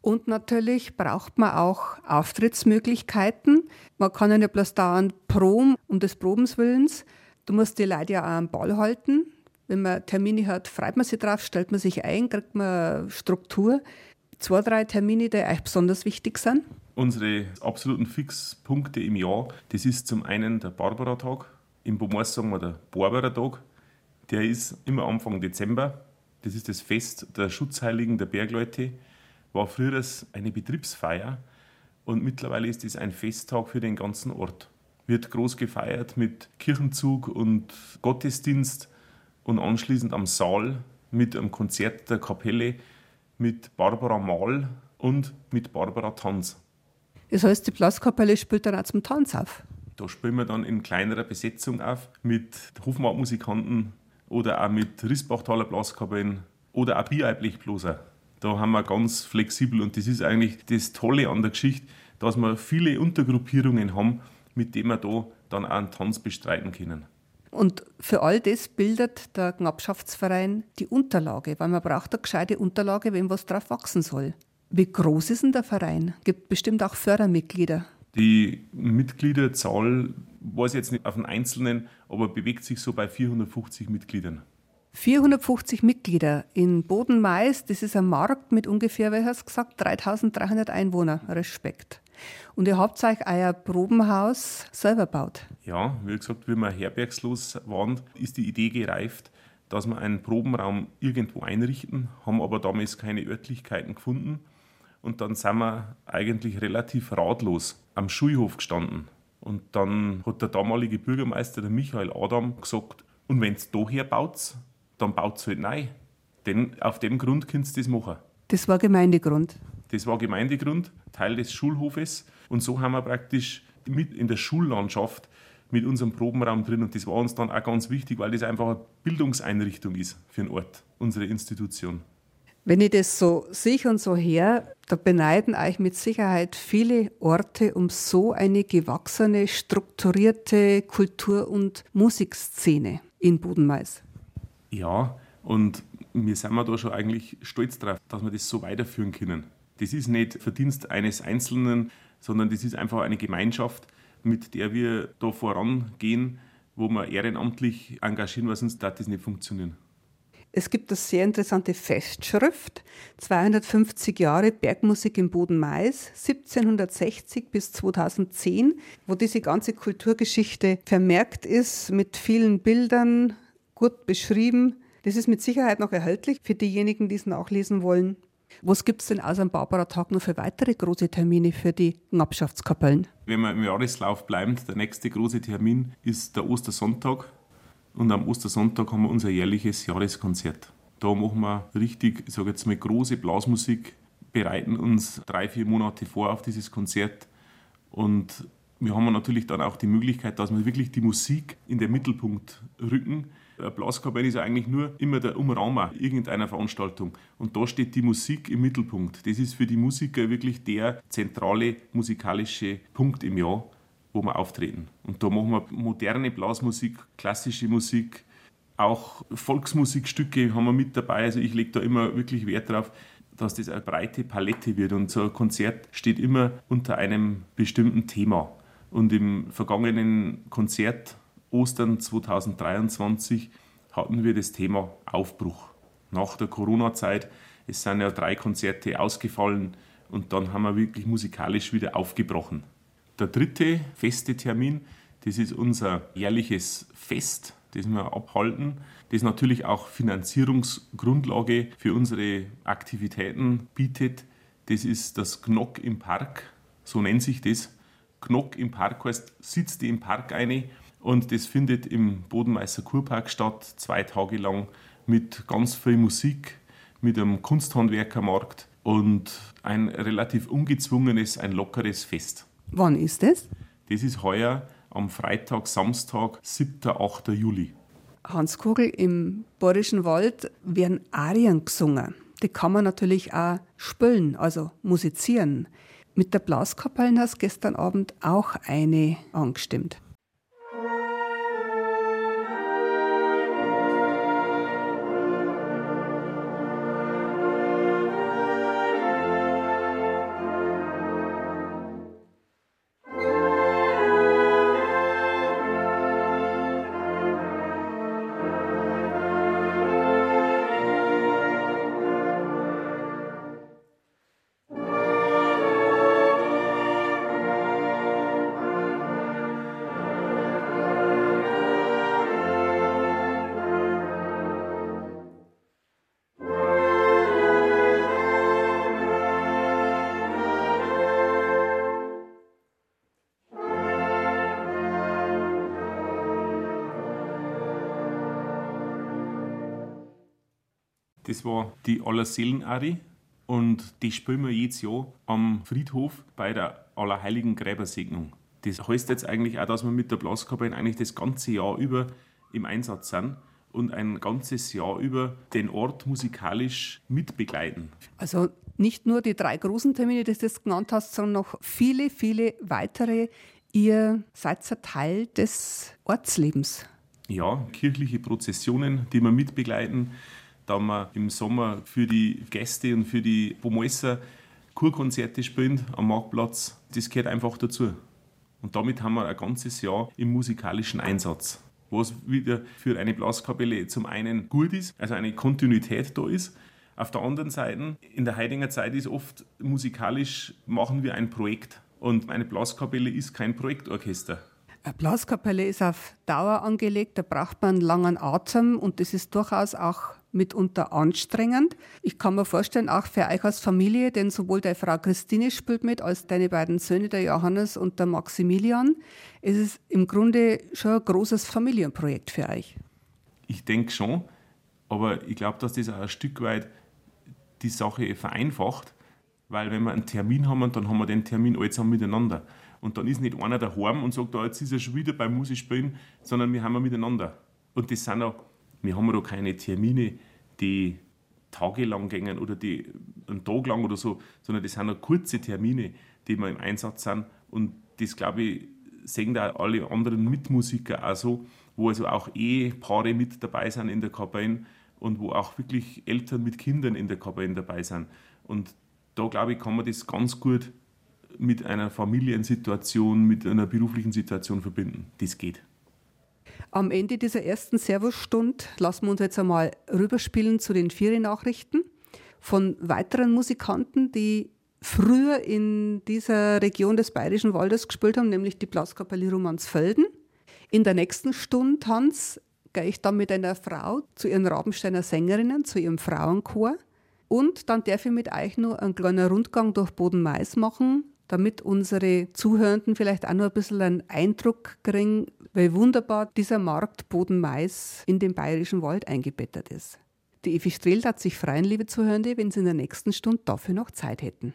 Und natürlich braucht man auch Auftrittsmöglichkeiten. Man kann ja nicht bloß dauernd proben um des Probens Willens. Du musst die Leute ja auch am Ball halten. Wenn man Termine hat, freut man sich drauf, stellt man sich ein, kriegt man Struktur. Zwei, drei Termine, die euch besonders wichtig sind? Unsere absoluten Fixpunkte im Jahr, das ist zum einen der Barbara-Tag. Im Bomors sagen wir der Barbara-Tag. Der ist immer Anfang Dezember. Das ist das Fest der Schutzheiligen der Bergleute. War früher eine Betriebsfeier und mittlerweile ist es ein Festtag für den ganzen Ort. Wird groß gefeiert mit Kirchenzug und Gottesdienst und anschließend am Saal mit einem Konzert der Kapelle mit Barbara Mahl und mit Barbara Tanz. Das heißt, die Blaskapelle spielt dann auch zum Tanz auf? Da spielen wir dann in kleinerer Besetzung auf mit Hofmarktmusikanten oder auch mit Rissbachtaler Blaskapellen oder auch Bierblechbloser. Da haben wir ganz flexibel und das ist eigentlich das Tolle an der Geschichte, dass wir viele Untergruppierungen haben, mit denen wir da dann auch einen Tanz bestreiten können. Und für all das bildet der Knappschaftsverein die Unterlage, weil man braucht eine gescheite Unterlage, wenn was drauf wachsen soll. Wie groß ist denn der Verein? Gibt bestimmt auch Fördermitglieder. Die Mitgliederzahl weiß ich jetzt nicht auf den Einzelnen, aber bewegt sich so bei 450 Mitgliedern. 450 Mitglieder in Bodenmais, das ist ein Markt mit ungefähr, wer hat gesagt, 3300 Einwohnern. Respekt. Und ihr habt euch euer Probenhaus selber gebaut. Ja, wie gesagt, wie wir herbergslos waren, ist die Idee gereift, dass wir einen Probenraum irgendwo einrichten, haben aber damals keine Örtlichkeiten gefunden. Und dann sind wir eigentlich relativ ratlos am Schulhof gestanden. Und dann hat der damalige Bürgermeister, der Michael Adam, gesagt, und wenn es daher baut, dann baut es halt neu. Denn auf dem Grund könnt ihr das machen. Das war Gemeindegrund. Das war Gemeindegrund, Teil des Schulhofes. Und so haben wir praktisch mit in der Schullandschaft mit unserem Probenraum drin. Und das war uns dann auch ganz wichtig, weil das einfach eine Bildungseinrichtung ist für den Ort, unsere Institution. Wenn ich das so sehe und so her, da beneiden euch mit Sicherheit viele Orte um so eine gewachsene, strukturierte Kultur- und Musikszene in Bodenmais. Ja, und wir sind da schon eigentlich stolz drauf, dass wir das so weiterführen können. Das ist nicht Verdienst eines Einzelnen, sondern das ist einfach eine Gemeinschaft, mit der wir da vorangehen, wo wir ehrenamtlich engagieren, weil sonst darf das nicht funktionieren. Es gibt eine sehr interessante Festschrift, 250 Jahre Bergmusik im Boden-Mais, 1760 bis 2010, wo diese ganze Kulturgeschichte vermerkt ist, mit vielen Bildern, gut beschrieben. Das ist mit Sicherheit noch erhältlich für diejenigen, die es nachlesen wollen. Was gibt es denn außer dem Barbara-Tag noch für weitere große Termine für die Knappschaftskapellen? Wenn wir im Jahreslauf bleiben, der nächste große Termin ist der Ostersonntag. Und am Ostersonntag haben wir unser jährliches Jahreskonzert. Da machen wir richtig, ich sage jetzt mal, große Blasmusik, bereiten uns drei, vier Monate vor auf dieses Konzert. Und wir haben natürlich dann auch die Möglichkeit, dass wir wirklich die Musik in den Mittelpunkt rücken eine Blaskapelle ist eigentlich nur immer der Umrahmer irgendeiner Veranstaltung. Und da steht die Musik im Mittelpunkt. Das ist für die Musiker wirklich der zentrale musikalische Punkt im Jahr, wo wir auftreten. Und da machen wir moderne Blasmusik, klassische Musik, auch Volksmusikstücke haben wir mit dabei. Also ich lege da immer wirklich Wert drauf, dass das eine breite Palette wird. Und so ein Konzert steht immer unter einem bestimmten Thema. Und im vergangenen Konzert Ostern 2023 hatten wir das Thema Aufbruch. Nach der Corona-Zeit, es sind ja drei Konzerte ausgefallen und dann haben wir wirklich musikalisch wieder aufgebrochen. Der dritte feste Termin, das ist unser jährliches Fest, das wir abhalten, das natürlich auch Finanzierungsgrundlage für unsere Aktivitäten bietet. Das ist das Knock im Park, so nennt sich das. Knock im Park heißt, sitzt im Park eine und das findet im Bodenmeißer Kurpark statt, zwei Tage lang mit ganz viel Musik, mit einem Kunsthandwerkermarkt und ein relativ ungezwungenes, ein lockeres Fest. Wann ist das? Das ist heuer am Freitag, Samstag, 7. 8. Juli. Hans Kugel, im Bayerischen Wald werden Arien gesungen. Die kann man natürlich auch spielen, also musizieren. Mit der Blaskapelle hast gestern Abend auch eine angestimmt. War die Allerseelen-Ari und die spielen wir jedes Jahr am Friedhof bei der Allerheiligen Gräbersegnung. Das heißt jetzt eigentlich auch, dass wir mit der Blaskapelle eigentlich das ganze Jahr über im Einsatz sind und ein ganzes Jahr über den Ort musikalisch mitbegleiten. Also nicht nur die drei großen Termine, die du jetzt genannt hast, sondern noch viele, viele weitere. Ihr seid ein Teil des Ortslebens. Ja, kirchliche Prozessionen, die wir mitbegleiten. Da wir im Sommer für die Gäste und für die Pomolser Kurkonzerte spielen am Marktplatz. Das gehört einfach dazu. Und damit haben wir ein ganzes Jahr im musikalischen Einsatz. Was wieder für eine Blaskapelle zum einen gut ist, also eine Kontinuität da ist. Auf der anderen Seite, in der Heidinger Zeit ist oft musikalisch, machen wir ein Projekt. Und eine Blaskapelle ist kein Projektorchester. Eine Blaskapelle ist auf Dauer angelegt, da braucht man einen langen Atem und das ist durchaus auch mitunter anstrengend. Ich kann mir vorstellen, auch für euch als Familie, denn sowohl deine Frau Christine spielt mit, als deine beiden Söhne, der Johannes und der Maximilian. Es ist im Grunde schon ein großes Familienprojekt für euch. Ich denke schon, aber ich glaube, dass das auch ein Stück weit die Sache vereinfacht, weil wenn wir einen Termin haben, dann haben wir den Termin alle zusammen miteinander. Und dann ist nicht einer daheim und sagt, da jetzt ist er schon wieder beim Musikspielen, sondern wir haben wir miteinander. Und das sind auch wir haben da keine Termine, die tagelang gängen oder die einen Tag lang oder so, sondern das sind auch kurze Termine, die wir im Einsatz sind. Und das, glaube ich, sehen da alle anderen Mitmusiker auch so, wo also auch Ehepaare mit dabei sind in der Kapelle und wo auch wirklich Eltern mit Kindern in der Kapelle dabei sind. Und da, glaube ich, kann man das ganz gut mit einer Familiensituation, mit einer beruflichen Situation verbinden. Das geht. Am Ende dieser ersten Servusstunde lassen wir uns jetzt einmal rüberspielen zu den Feriennachrichten von weiteren Musikanten, die früher in dieser Region des Bayerischen Waldes gespielt haben, nämlich die Blaskapelle Romansfelden. In der nächsten Stunde, Hans, gehe ich dann mit einer Frau zu ihren Rabensteiner Sängerinnen, zu ihrem Frauenchor. Und dann darf ich mit euch nur einen kleinen Rundgang durch Boden-Mais machen, damit unsere Zuhörenden vielleicht auch noch ein bisschen einen Eindruck kriegen, wie wunderbar dieser Markt Boden-Mais in den bayerischen Wald eingebettet ist. Die Evi Strehl hat sich freuen, liebe Zuhörende, wenn Sie in der nächsten Stunde dafür noch Zeit hätten.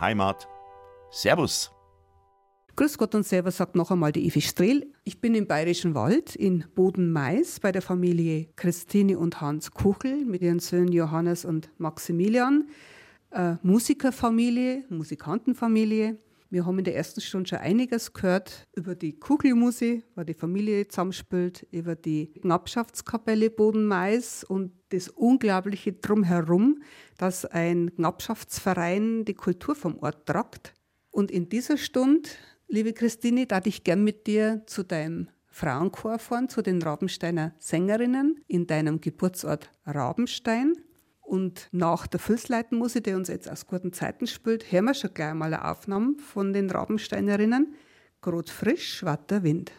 Heimat. Servus. Grüß Gott und Servus sagt noch einmal die Evi Strehl. Ich bin im Bayerischen Wald in Boden-Mais bei der Familie Christine und Hans Kuchel mit ihren Söhnen Johannes und Maximilian. Eine Musikerfamilie, Musikantenfamilie. Wir haben in der ersten Stunde schon einiges gehört über die Kugelmusik, was die Familie zusammenspielt, über die Knappschaftskapelle Boden-Mais und das Unglaubliche drumherum, dass ein Knappschaftsverein die Kultur vom Ort tragt. Und in dieser Stunde, liebe Christine, darf ich gern mit dir zu deinem Frauenchor fahren, zu den Rabensteiner Sängerinnen in deinem Geburtsort Rabenstein. Und nach der Füßleitenmusik, die uns jetzt aus guten Zeiten spielt, hören wir schon gleich mal eine Aufnahme von den Rabensteinerinnen. Grot frisch, watter Wind.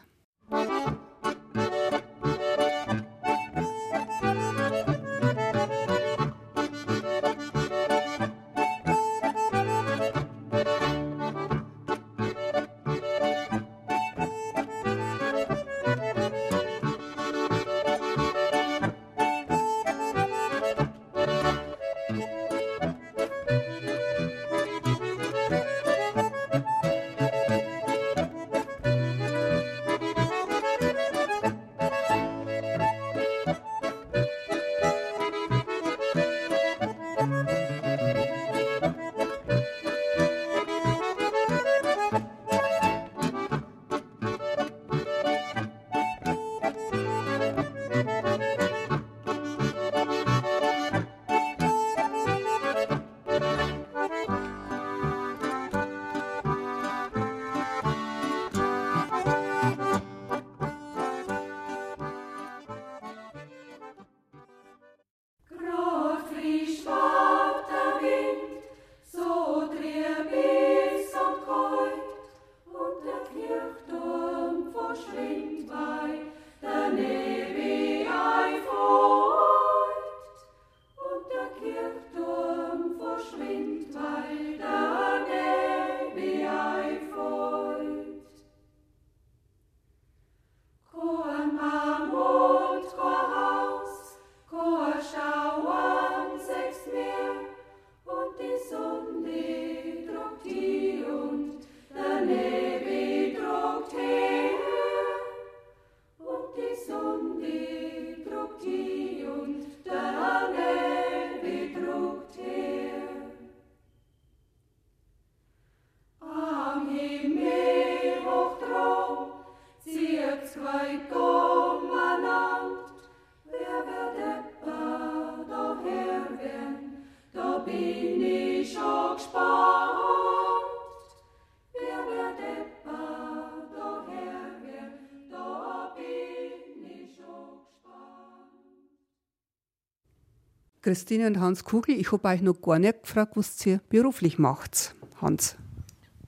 Christine und Hans Kugel, ich habe euch noch gar nicht gefragt, was ihr beruflich macht. Hans.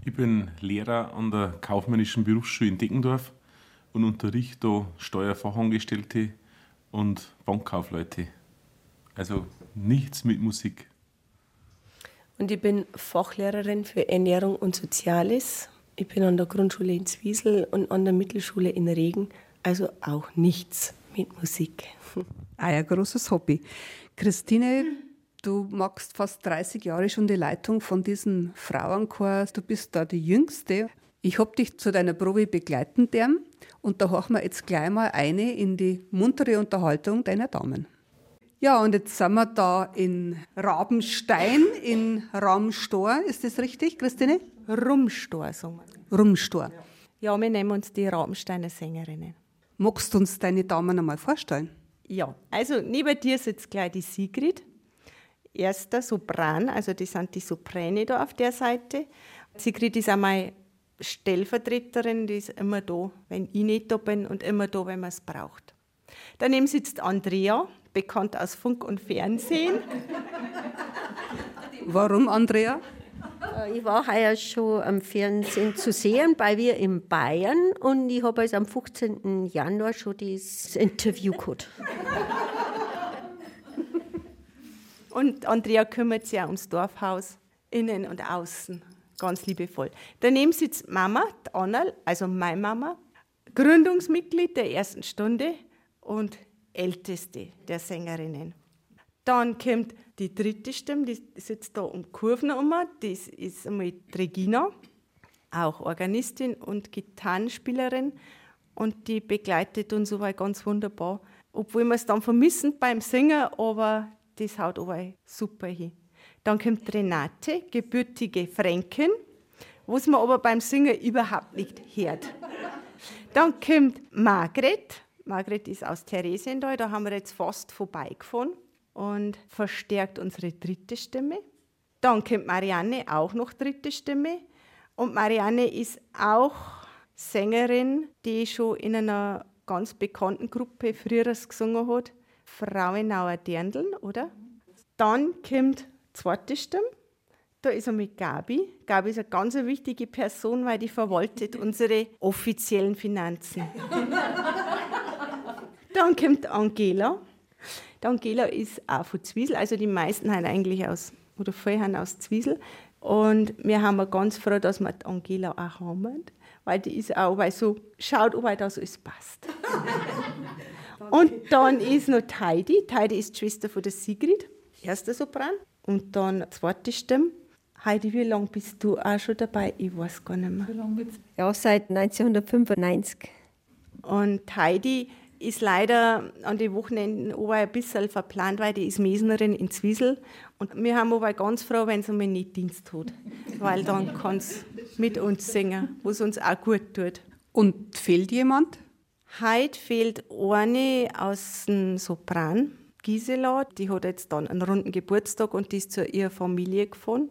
Ich bin Lehrer an der Kaufmännischen Berufsschule in Deckendorf und unterrichte da Steuerfachangestellte und Bankkaufleute. Also nichts mit Musik. Und ich bin Fachlehrerin für Ernährung und Soziales. Ich bin an der Grundschule in Zwiesel und an der Mittelschule in Regen. Also auch nichts mit Musik. Ein großes Hobby. Christine, du machst fast 30 Jahre schon die Leitung von diesem Frauenchor. Du bist da die Jüngste. Ich habe dich zu deiner Probe begleiten dürfen und da horchen wir jetzt gleich mal eine in die muntere Unterhaltung deiner Damen. Ja, und jetzt sind wir da in Rabenstein, in Ramstor. Ist das richtig, Christine? Rumstor, sagen wir. Rumstor. Ja, wir nennen uns die Rabensteiner Sängerinnen. Magst du uns deine Damen einmal vorstellen? Ja, also neben dir sitzt gleich die Sigrid. Erster Sopran, also die sind die Sopräne da auf der Seite. Sigrid ist einmal Stellvertreterin, die ist immer da, wenn ich nicht da bin und immer da, wenn man es braucht. Daneben sitzt Andrea, bekannt aus Funk und Fernsehen. Warum, Andrea? Äh, Ich war heuer schon am Fernsehen zu sehen bei wir in Bayern und ich habe also am 15. Januar schon das Interview gehabt. Und Andrea kümmert sich auch ums Dorfhaus, innen und außen, ganz liebevoll. Daneben sitzt Mama, die Anna, also meine Mama, Gründungsmitglied der ersten Stunde und älteste der Sängerinnen. Dann kommt die dritte Stimme, die sitzt da um Kurven um. Das ist die Regina, auch Organistin und Gitarrenspielerin. Und die begleitet uns soweit ganz wunderbar. Obwohl wir es dann vermissen beim Singen, aber das haut aber super hin. Dann kommt Renate, gebürtige Fränkin, was man aber beim Singen überhaupt nicht hört. Dann kommt Margret. Margret ist aus Theresienthal, da haben wir jetzt fast vorbeigefahren und verstärkt unsere dritte Stimme. Dann kommt Marianne, auch noch dritte Stimme. Und Marianne ist auch Sängerin, die schon in einer ganz bekannten Gruppe früher gesungen hat. Frauenauer Dirndln, oder? Dann kommt zweite Stimme. Da ist einmal Gabi. Gabi ist eine ganz wichtige Person, weil die verwaltet unsere offiziellen Finanzen. Dann kommt Angela. Die Angela ist auch von Zwiesel, also die meisten haben eigentlich aus, oder viele haben aus Zwiesel. Und wir haben ganz froh, dass wir die Angela auch haben, weil die ist auch, weil so schaut, ob das alles passt. Und dann ist noch Heidi. Heidi ist die Schwester von der Sigrid, erster Sopran. Und dann zweite Stimme. Heidi, wie lange bist du auch schon dabei? Ich weiß gar nicht mehr. Wie lange Ja, seit 1995. Und Heidi ist leider an den Wochenenden aber ein bisschen verplant, weil die ist Mesnerin in Zwiesel. Und wir haben aber ganz froh, wenn sie mal nicht Dienst hat. Weil dann kann sie mit uns singen, was uns auch gut tut. Und fehlt jemand? Heute fehlt eine aus dem Sopran, Gisela. Die hat jetzt dann einen runden Geburtstag und die ist zu ihrer Familie gefahren.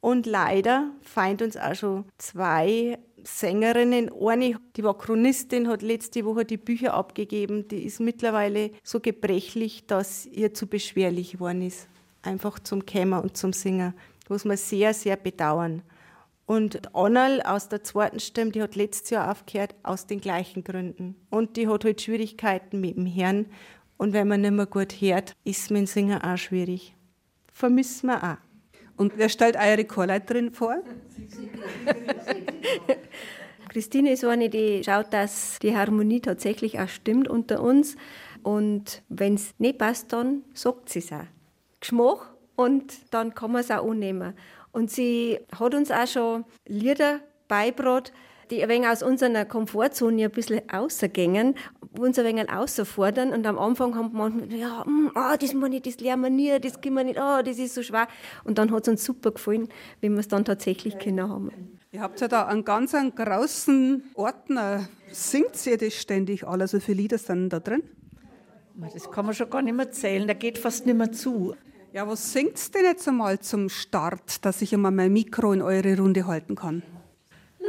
Und leider feind uns auch schon zwei Sängerinnen. Eine, die war Chronistin, hat letzte Woche die Bücher abgegeben. Die ist mittlerweile so gebrechlich, dass ihr zu beschwerlich geworden ist. Einfach zum Kämmer und zum Singen. Muss man sehr, sehr bedauern. Und Annal aus der zweiten Stimme, die hat letztes Jahr aufgehört, aus den gleichen Gründen. Und die hat halt Schwierigkeiten mit dem Herrn. Und wenn man nicht mehr gut hört, ist dem Singen auch schwierig. Vermissen wir auch. Und wer stellt eure Chorleiterin vor? Christine ist eine, die schaut, dass die Harmonie tatsächlich auch stimmt unter uns. Und wenn es nicht passt, dann sagt sie es auch. Geschmack und dann kann man es auch annehmen. Und sie hat uns auch schon Lieder beigebracht, die ein wenig aus unserer Komfortzone ein bisschen rausgängen, uns ein wenig außerfordern. Und am Anfang haben wir manchmal, ja, oh, das, man nicht, das lernen wir nie, das können wir nicht, oh, das ist so schwer. Und dann hat es uns super gefallen, wie wir es dann tatsächlich können haben. Ihr habt ja da einen ganz einen großen Ordner. Singt ihr das ständig alles? So viele Lieder sind da drin? Das kann man schon gar nicht mehr zählen, da geht fast nicht mehr zu. Ja, was singt denn jetzt einmal zum Start, dass ich einmal mein Mikro in eure Runde halten kann?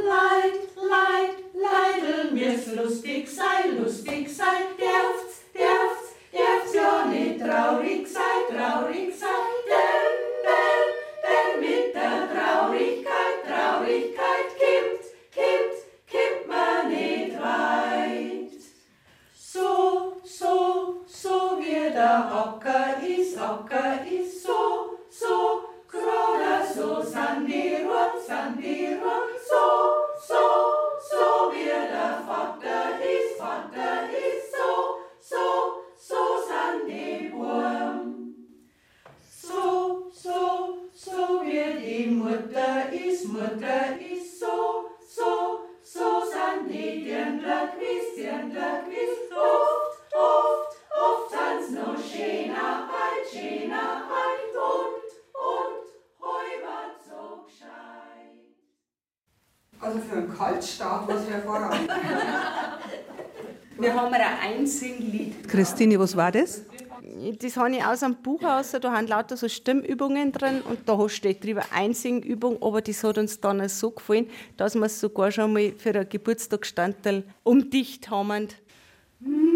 Leid, Leid, Leidl, mir's lustig sein, lustig sein, derft's, derft's, derft's ja nicht traurig sein, traurig sein, denn, denn, denn mit der Traurigkeit, Traurigkeit kimmt, kimmt, kimmt man nicht weit. So, so, so wie der Acker ist, Acker ist so, so, Kråle så sandirum, sandirum, så, så, så ville fatter is, fatter is, så, så, så sandirum. Så, så, så vil de mutter is, mutter is. Kaltstart, was wir hervorragend. Wir haben ein Einsinglied. Christine, was war das? Das habe ich aus einem Buch aus, da haben lauter so Stimmübungen drin und da steht drüber Einsingübung, aber das hat uns dann so gefallen, dass wir es sogar schon mal für ein Geburtstagsstandteil umdicht haben. Mpa,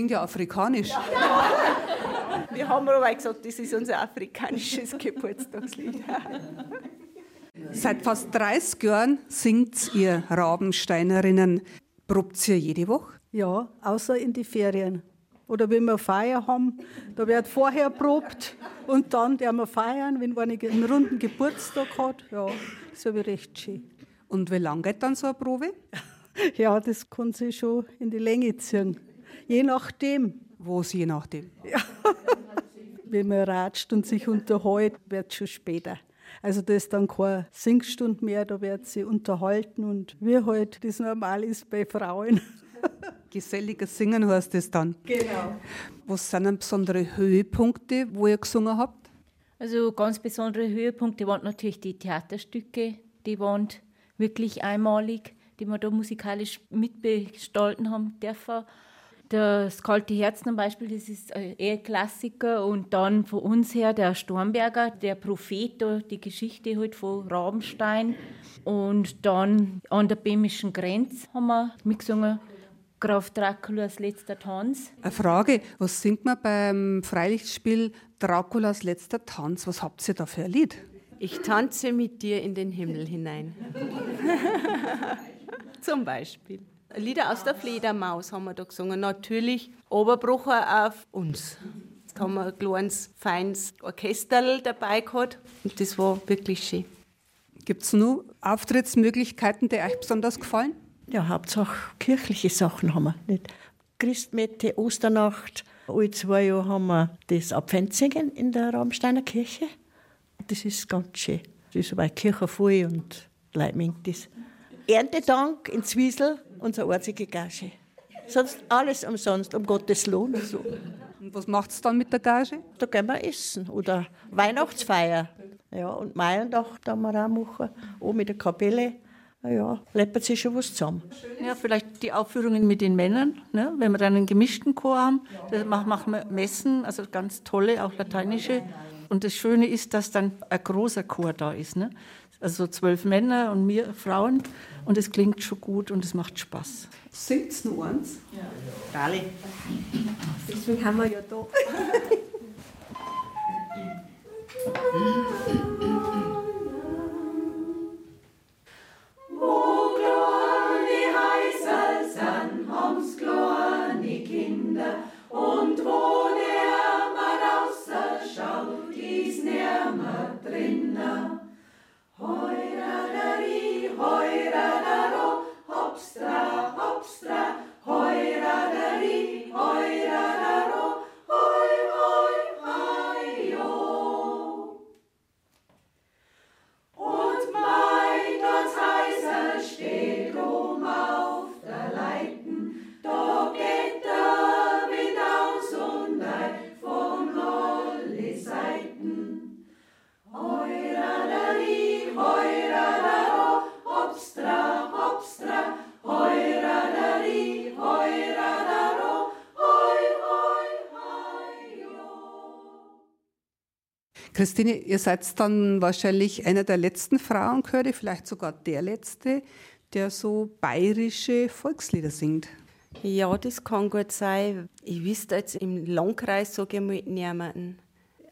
klingt ja afrikanisch. Wir haben aber gesagt, das ist unser afrikanisches Geburtstagslied. Seit fast 30 Jahren singt ihr Rabensteinerinnen. Probt ihr jede Woche? Ja, außer in die Ferien. Oder wenn wir Feier haben, da wird vorher probt und dann der wir feiern, wenn einer einen runden Geburtstag hat. Ja, das ist recht schön. Und wie lange geht dann so eine Probe? Ja, das kann sich schon in die Länge ziehen. Je nachdem. Wo es je nachdem? Ja. wenn man ratscht und sich unterhält, wird es schon später. Also das ist dann keine Singstunde mehr, da wird sie unterhalten und wie halt das normal ist bei Frauen. Geselliges Singen heißt das dann. Genau. Was sind denn besondere Höhepunkte, wo ihr gesungen habt? Also ganz besondere Höhepunkte waren natürlich die Theaterstücke, die waren wirklich einmalig, die wir da musikalisch mitgestalten haben dürfen. Das kalte Herz zum Beispiel, das ist eher Klassiker. Und dann von uns her der Stormberger, der Prophet, die Geschichte halt von Rabenstein. Und dann an der böhmischen Grenze haben wir mitgesungen. Graf Draculas letzter Tanz. Eine Frage, was singt man beim Freilichtspiel Draculas letzter Tanz? Was habt ihr da für ein Lied? Ich tanze mit dir in den Himmel hinein. Zum Beispiel. Lieder aus der Fledermaus haben wir da gesungen. Natürlich Oberbrucher auf uns. Jetzt haben wir ein kleines, feines Orchester dabei gehabt und das war wirklich schön. Gibt es nur Auftrittsmöglichkeiten, die euch besonders gefallen? Ja, Hauptsache kirchliche Sachen haben wir nicht. Christmette, Osternacht, alle zwei Jahre haben wir das Adventssingen in der Rabensteiner Kirche. Das ist ganz schön. Das ist bei Kirche voll und Leute das. Erntedank in Zwiesel, unsere einzige Gage. Sonst alles umsonst, um Gottes Lohn. So. Und was macht es dann mit der Gage? Da gehen wir essen oder Weihnachtsfeier. Ja, und Meiendach da wir auch machen, auch mit der Kapelle. Ja, läppert sich schon was zusammen. Ja, vielleicht die Aufführungen mit den Männern, ne? wenn wir dann einen gemischten Chor haben. Da machen wir Messen, also ganz tolle, auch lateinische. Und das Schöne ist, dass dann ein großer Chor da ist. Ne? Also zwölf Männer und wir Frauen. Und es klingt schon gut und es macht Spaß. Singt's nur eins? Ja. Dali. Deswegen haben wir ja da. Wo kleine Heißel sind, haben's kleine Kinder. Und wo der Heuradari, heuradaro, hopstra, hopstra, heuradari, heuradaro, Christine, ihr seid dann wahrscheinlich einer der letzten Frauenchöre, vielleicht sogar der letzte, der so bayerische Volkslieder singt. Ja, das kann gut sein. Ich wüsste jetzt im Landkreis, sage ich mal, niemanden.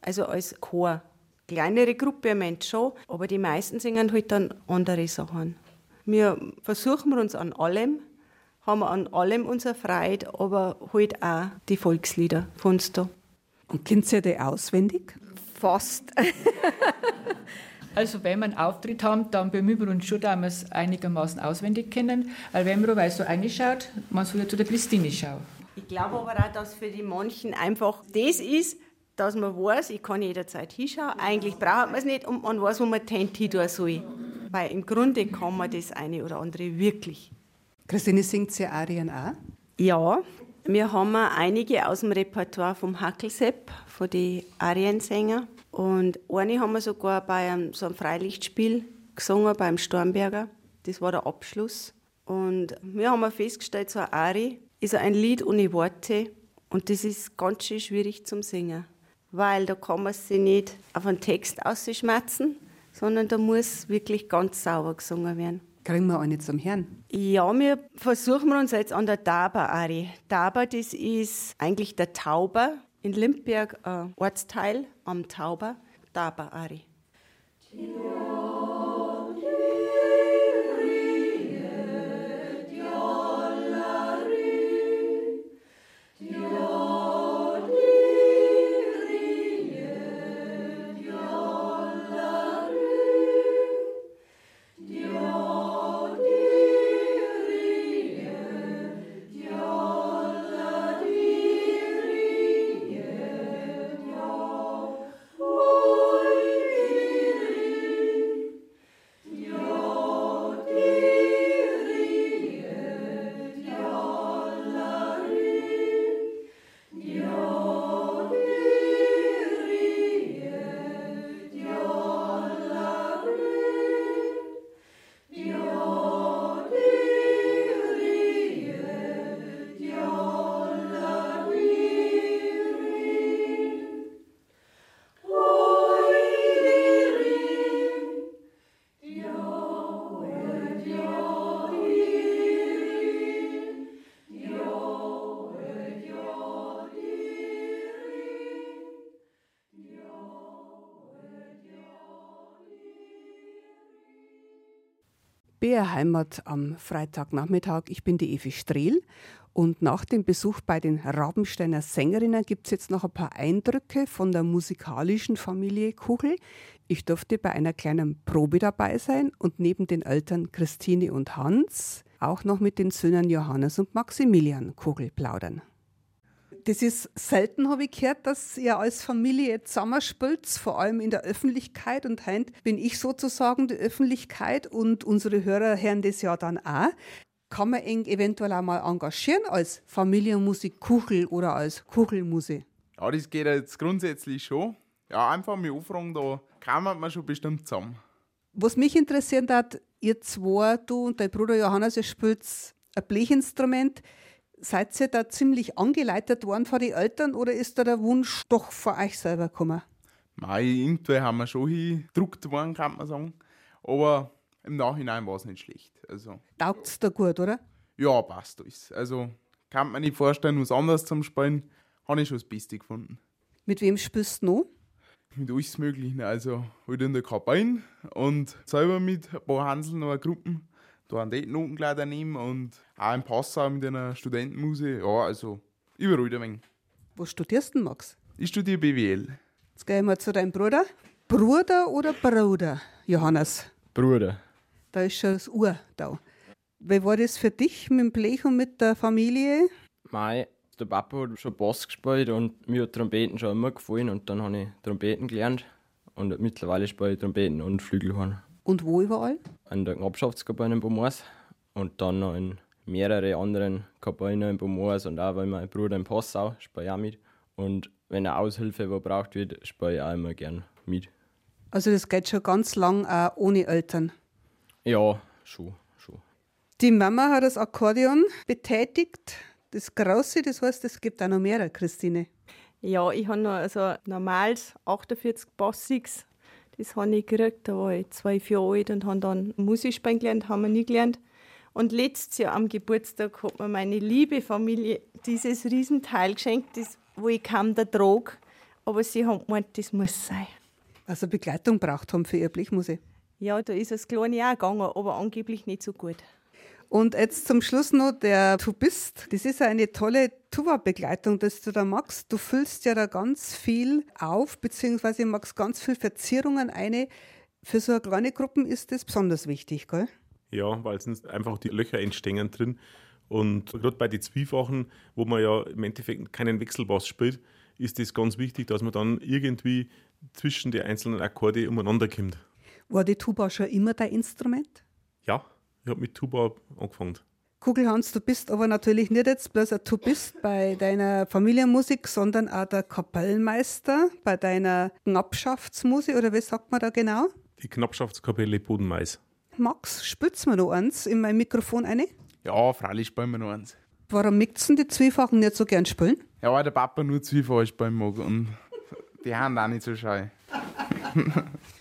Also als Chor. Kleinere Gruppe im Moment schon, aber die meisten singen halt dann andere Sachen. Wir versuchen uns an allem, haben an allem unsere Freude, aber halt auch die Volkslieder von uns da. Und kennt ihr die auswendig? Fast. Also wenn wir einen Auftritt haben, dann bemühen wir uns schon, dass wir es einigermaßen auswendig kennen. Weil wenn man so reinschaut, man soll ja zu der Christine schauen. Ich glaube aber auch, dass für die manchen einfach das ist, dass man weiß, ich kann jederzeit hinschauen. Eigentlich braucht man es nicht und man weiß, wo man Hände hin tun soll. Weil im Grunde kann man das eine oder andere wirklich. Christine singt sie Arien auch? Ja, wir haben einige aus dem Repertoire vom Hackelsepp, von den Ariensänger. Und eine haben wir sogar bei einem, so einem Freilichtspiel gesungen, beim Stormberger. Das war der Abschluss. Und wir haben festgestellt, so ein Ari ist ein Lied ohne Worte. Und das ist ganz schön schwierig zum Singen. Weil da kann man sich nicht auf einen Text ausschmerzen, sondern da muss wirklich ganz sauber gesungen werden. Kriegen wir eine zum Herrn? Ja, wir versuchen uns jetzt an der Tauber-Ari. Tauber, das ist eigentlich der Tauber. In Limberg ein Ortsteil am Tauber. Tauber-Ari. BR Heimat am Freitagnachmittag. Ich bin die Evi Strehl und nach dem Besuch bei den Rabensteiner Sängerinnen gibt es jetzt noch ein paar Eindrücke von der musikalischen Familie Kugel. Ich durfte bei einer kleinen Probe dabei sein und neben den Eltern Christine und Hans auch noch mit den Söhnen Johannes und Maximilian Kugel plaudern. Das ist selten, habe ich gehört, dass ihr als Familie zusammenspielt, vor allem in der Öffentlichkeit. Und heute bin ich sozusagen die Öffentlichkeit und unsere Hörer hören das ja dann auch. Kann man eng eventuell auch mal engagieren als Familienmusik Kuchel oder als Kuchelmusik? Ja, das geht jetzt grundsätzlich schon. Ja, einfach mal anfragen, da kommen wir schon bestimmt zusammen. Was mich interessiert hat, ihr zwei, du und dein Bruder Johannes, ihr spielt ein Blechinstrument. Seid ihr da ziemlich angeleitet worden von den Eltern oder ist da der Wunsch doch von euch selber gekommen? Mei, irgendwie haben wir schon hingedruckt worden, kann man sagen. Aber im Nachhinein war es nicht schlecht. Also, Taugt es da gut, oder? Ja, passt alles. Also kann man nicht vorstellen, was anderes zum Spielen. Habe ich schon das Beste gefunden. Mit wem spielst du noch? Mit alles Möglichen. Also halt in der Kabine und selber mit ein paar Hanseln noch Gruppen da einen dort Noten daneben und auch in Passau mit einer Studentenmuse. Ja, also überall ein wenig. Wo studierst du, Max? Ich studiere BWL. Jetzt gehen wir zu deinem Bruder. Bruder oder Bruder, Johannes? Bruder. Da ist schon das Uhr da. Wie war das für dich mit dem Blech und mit der Familie? Mei, der Papa hat schon Bass gespielt und mir hat Trompeten schon immer gefallen und dann habe ich Trompeten gelernt und mittlerweile spiele ich Trompeten und Flügelhorn. Und wo überall? An der Knappschaftskapelle in Bomors und dann noch in mehrere anderen Kapellen in Bomors und auch, weil mein Bruder in Passau spiele ich auch mit. Und wenn eine Aushilfe wo braucht wird, spiele ich auch immer gern mit. Also das geht schon ganz lang auch ohne Eltern. Ja, schon, schon. Die Mama hat das Akkordeon betätigt. Das Große, das heißt, es gibt auch noch mehrere, Christine. Ja, ich habe noch also ein normales 48 Bassiges. Das habe ich gekriegt, da war ich zwölf Jahre alt und habe dann Musik spielen gelernt, haben wir nie gelernt. Und letztes Jahr am Geburtstag hat mir meine liebe Familie dieses Riesenteil geschenkt, das, wo ich kaum da trage. Aber sie haben gemeint, das muss sein. Also Begleitung braucht haben für ihr Blechmusik. Ja, da ist das Kleine auch gegangen, aber angeblich nicht so gut. Und jetzt zum Schluss noch der Du bist. Das ist eine tolle Tuba-Begleitung, dass du da magst. Du füllst ja da ganz viel auf, beziehungsweise magst ganz viel Verzierungen eine. Für so eine kleine Gruppe ist das besonders wichtig, gell? Ja, weil sonst einfach die Löcher entstehen drin. Und gerade bei den Zwiefachen, wo man ja im Endeffekt keinen Wechselbass spielt, ist es ganz wichtig, dass man dann irgendwie zwischen die einzelnen Akkorde umeinander kommt. War die Tuba schon immer dein Instrument? Ja, ich habe mit Tuba angefangen. Kugelhans, du bist aber natürlich nicht jetzt bloß ein Tubist bei deiner Familienmusik, sondern auch der Kapellmeister bei deiner Knappschaftsmusik, oder wie sagt man da genau? Die Knappschaftskapelle Bodenmais. Max, spitzt mir noch eins in mein Mikrofon eine? Ja, freilich spielen wir noch eins. Warum du die Zwiefachen nicht so gern spielen? Ja, weil der Papa nur Zwiefache spielen mag und die haben auch nicht so scheu.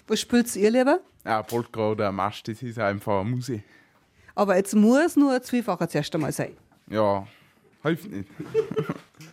Was spielst ihr lieber? Ja, Polka oder Marsch, das ist einfach eine Musik. Aber jetzt muss nur ein Zwiefacher zuerst einmal sein. Ja, hilft nicht.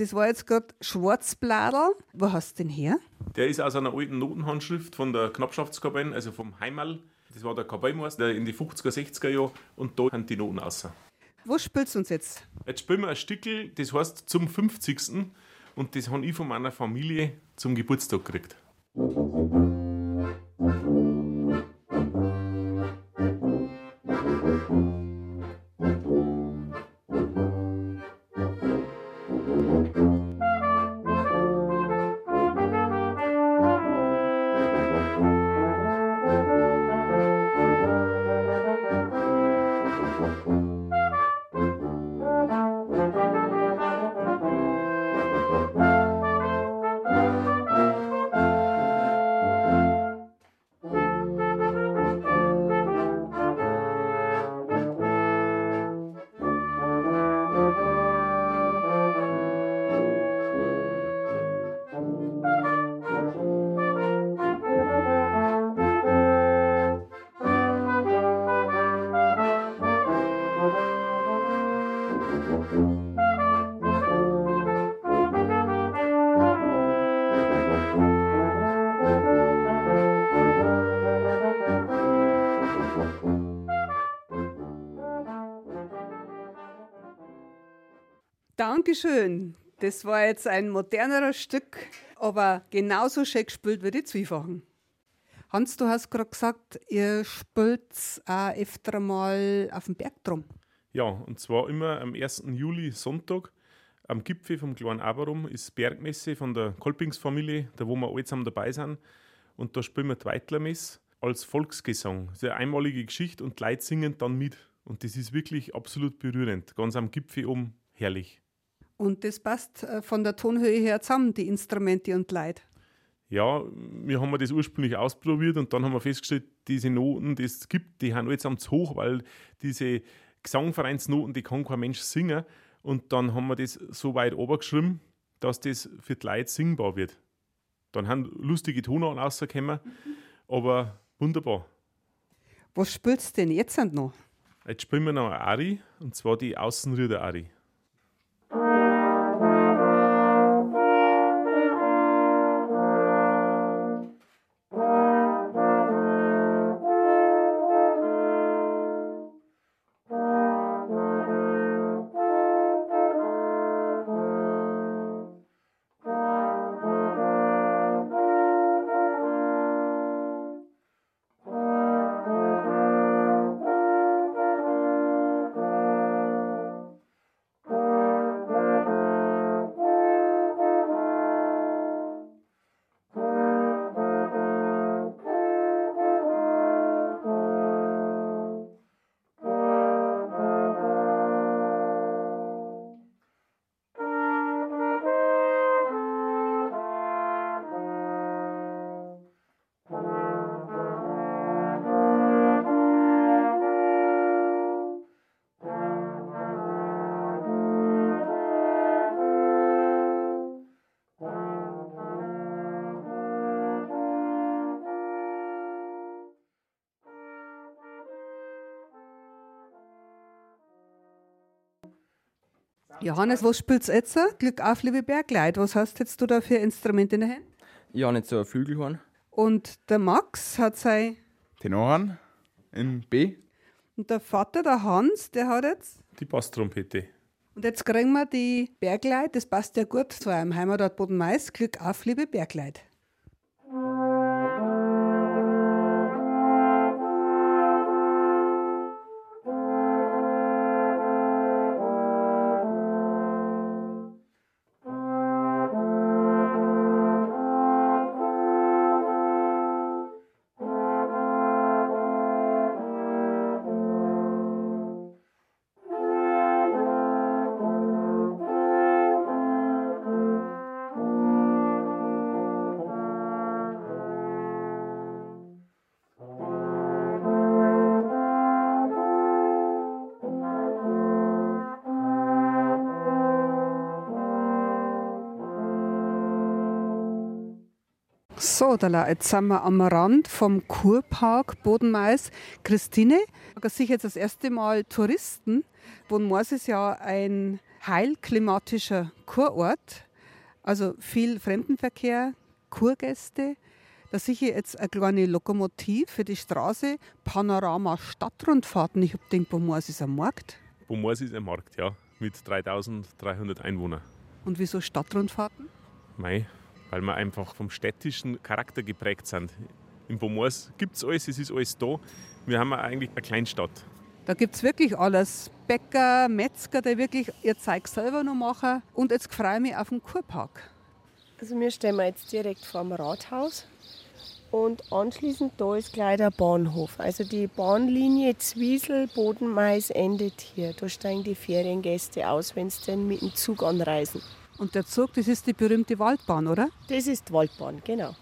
das war jetzt gerade Schwarzbladel. Wo hast du den her? Der ist aus einer alten Notenhandschrift von der Knappschaftskapelle, also vom Heimal. Das war der Kapellmeister in die 50er, 60er Jahren und da sind die Noten raus. Wo spielst du uns jetzt? Jetzt spielen wir ein Stückel, das heißt zum 50. Und das habe ich von meiner Familie zum Geburtstag gekriegt. Dankeschön. Das war jetzt ein moderneres Stück, aber genauso schön gespielt wie die Zwiefachen. Hans, du hast gerade gesagt, ihr spielt auch öfter mal auf dem Berg drum. Ja, und zwar immer am 1. Juli Sonntag am Gipfel vom kleinen Aberum ist Bergmesse von der Kolpingsfamilie, da wo wir alle zusammen dabei sind. Und da spielen wir die Weitlermesse als Volksgesang. Das ist eine einmalige Geschichte und die Leute singen dann mit. Und das ist wirklich absolut berührend. Ganz am Gipfel oben herrlich. Und das passt äh, von der Tonhöhe her zusammen, die Instrumente und Leid. Ja, wir haben das ursprünglich ausprobiert und dann haben wir festgestellt, diese Noten, die es gibt, die haben jetzt am zu hoch, weil diese Gesangvereinsnoten, die kann kein Mensch singen. Und dann haben wir das so weit obergeschrieben, dass das für die Leute singbar wird. Dann haben lustige Tonarten rausgekommen, aber wunderbar. Was spielst du denn jetzt noch? Jetzt spielen wir noch eine Ari, und zwar die Außenrieder Ari. Johannes, was spielst du jetzt? Glück auf, liebe Bergleid. Was hast jetzt du da für Instrumente in der Hand? Habe nicht so ein Flügelhorn. Und der Max hat sein. Tenorhorn in B. Und der Vater, der Hans, der hat jetzt. Die Basstrompete. Und jetzt kriegen wir die Bergleit, das passt ja gut zu einem Heimatort Boden-Mais. Glück auf, liebe Bergleit. Da jetzt sind wir am Rand vom Kurpark Bodenmais. Christine, da sich jetzt das erste Mal Touristen. Bodenmais ist ja ein heilklimatischer Kurort, also viel Fremdenverkehr, Kurgäste. Da sicher jetzt eine kleine Lokomotiv für die Straße, Panorama Stadtrundfahrten. Ich habe gedacht, Bodenmais ist ein Markt. Bodenmais ist ein Markt, ja, mit 3300 Einwohnern. Und wieso Stadtrundfahrten? Mei, weil wir einfach vom städtischen Charakter geprägt sind. In Pomors gibt es alles, es ist alles da. Wir haben eigentlich eine Kleinstadt. Da gibt es wirklich alles. Bäcker, Metzger, die wirklich ihr Zeug selber noch machen. Und jetzt freue ich mich auf den Kurpark. Also wir stehen jetzt direkt vor dem Rathaus. Und anschließend da ist gleich der Bahnhof. Also die Bahnlinie Zwiesel, Bodenmais endet hier. Da steigen die Feriengäste aus, wenn sie denn mit dem Zug anreisen. Und der Zug, das ist die berühmte Waldbahn, oder? Das ist die Waldbahn, genau.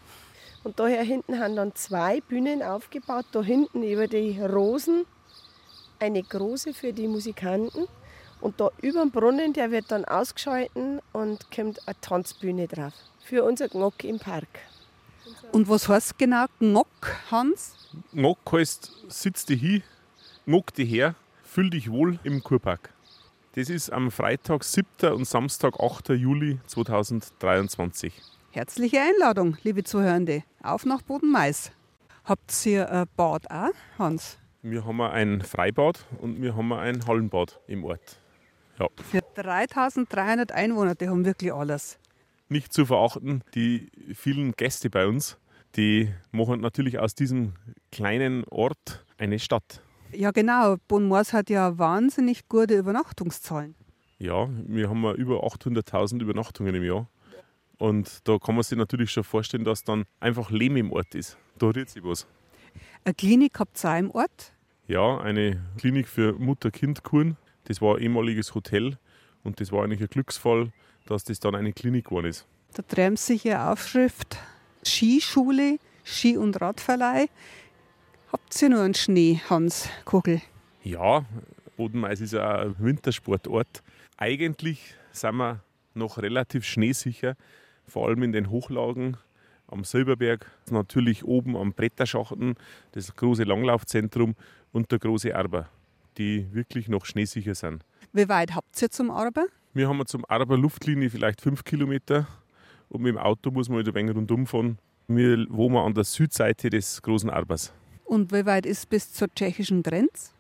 Und daher hinten haben dann zwei Bühnen aufgebaut. Da hinten über die Rosen eine große für die Musikanten. Und da über dem Brunnen, der wird dann ausgeschalten und kommt eine Tanzbühne drauf. Für unser Gnock im Park. Und was heißt genau Gnock, Hans? Gnock heißt, sitz dich hin, Gnock dich her, fühl dich wohl im Kurpark. Das ist am Freitag, 7. und Samstag, 8. Juli 2023. Herzliche Einladung, liebe Zuhörende. Auf nach Bodenmais. Habt ihr ein Bad auch, Hans? Wir haben ein Freibad und wir haben ein Hallenbad im Ort. Ja. Für 3300 Einwohner, die haben wirklich alles. Nicht zu verachten, die vielen Gäste bei uns, die machen natürlich aus diesem kleinen Ort eine Stadt. Ja, genau. Bonmoors hat ja wahnsinnig gute Übernachtungszahlen. Ja, wir haben ja über 800.000 Übernachtungen im Jahr. Und da kann man sich natürlich schon vorstellen, dass dann einfach Leben im Ort ist. Da rührt sich was. Eine Klinik habt ihr auch im Ort? Ja, eine Klinik für Mutter-Kind-Kuren. Das war ein ehemaliges Hotel und das war eigentlich ein Glücksfall, dass das dann eine Klinik geworden ist. Da träumt sich eine Aufschrift Skischule, Ski- und Radverleih. Habt ihr noch einen Schnee, Hans Kogel? Ja, Bodenmais ist ein Wintersportort. Eigentlich sind wir noch relativ schneesicher, vor allem in den Hochlagen am Silberberg, natürlich oben am Bretterschachten, das große Langlaufzentrum und der große Arber, die wirklich noch schneesicher sind. Wie weit habt ihr zum Arber? Wir haben zum Arber Luftlinie vielleicht fünf Kilometer und mit dem Auto muss man halt ein wenig rundum fahren. Wir wohnen an der Südseite des großen Arbers. Und wie weit ist bis zur tschechischen Grenze?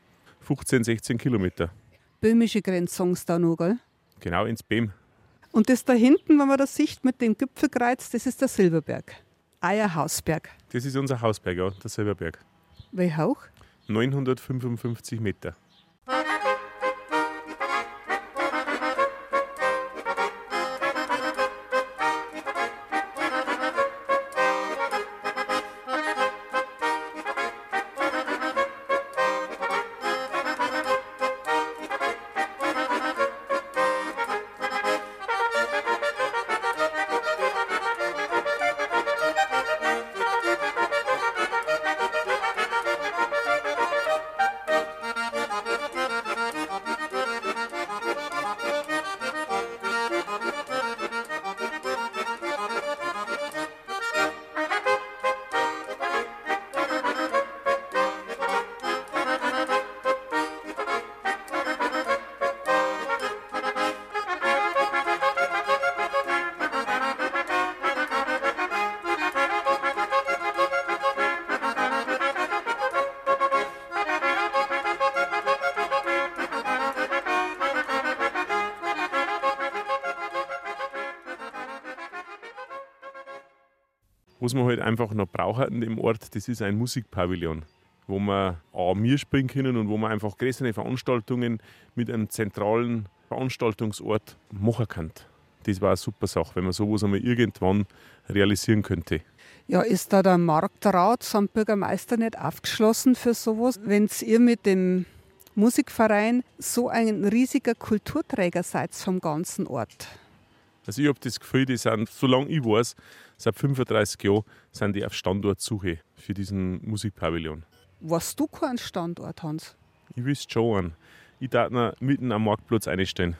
15, 16 Kilometer. Böhmische Grenze, sagen sie da noch, gell? Genau ins Behm. Und das da hinten, wenn man das sieht mit dem Gipfelkreuz, das ist der Silberberg. Eierhausberg. Das ist unser Hausberg, ja, der Silberberg. Wie hoch? 955 Meter. Was man halt einfach noch braucht in dem Ort, das ist ein Musikpavillon, wo man A, mir spielen können und wo man einfach größere Veranstaltungen mit einem zentralen Veranstaltungsort machen kann. Das war eine super Sache, wenn man sowas einmal irgendwann realisieren könnte. Ja, ist da der Marktrat samt Bürgermeister nicht aufgeschlossen für sowas, wenn ihr mit dem Musikverein so ein riesiger Kulturträger seid vom ganzen Ort? Also ich habe das Gefühl, die sind, solange ich weiß, seit 35 Jahren sind die auf Standortsuche für diesen Musikpavillon. Warst du keinen Standort, Hans? Ich wüsste schon einen. Ich darf mitten am Marktplatz einstellen.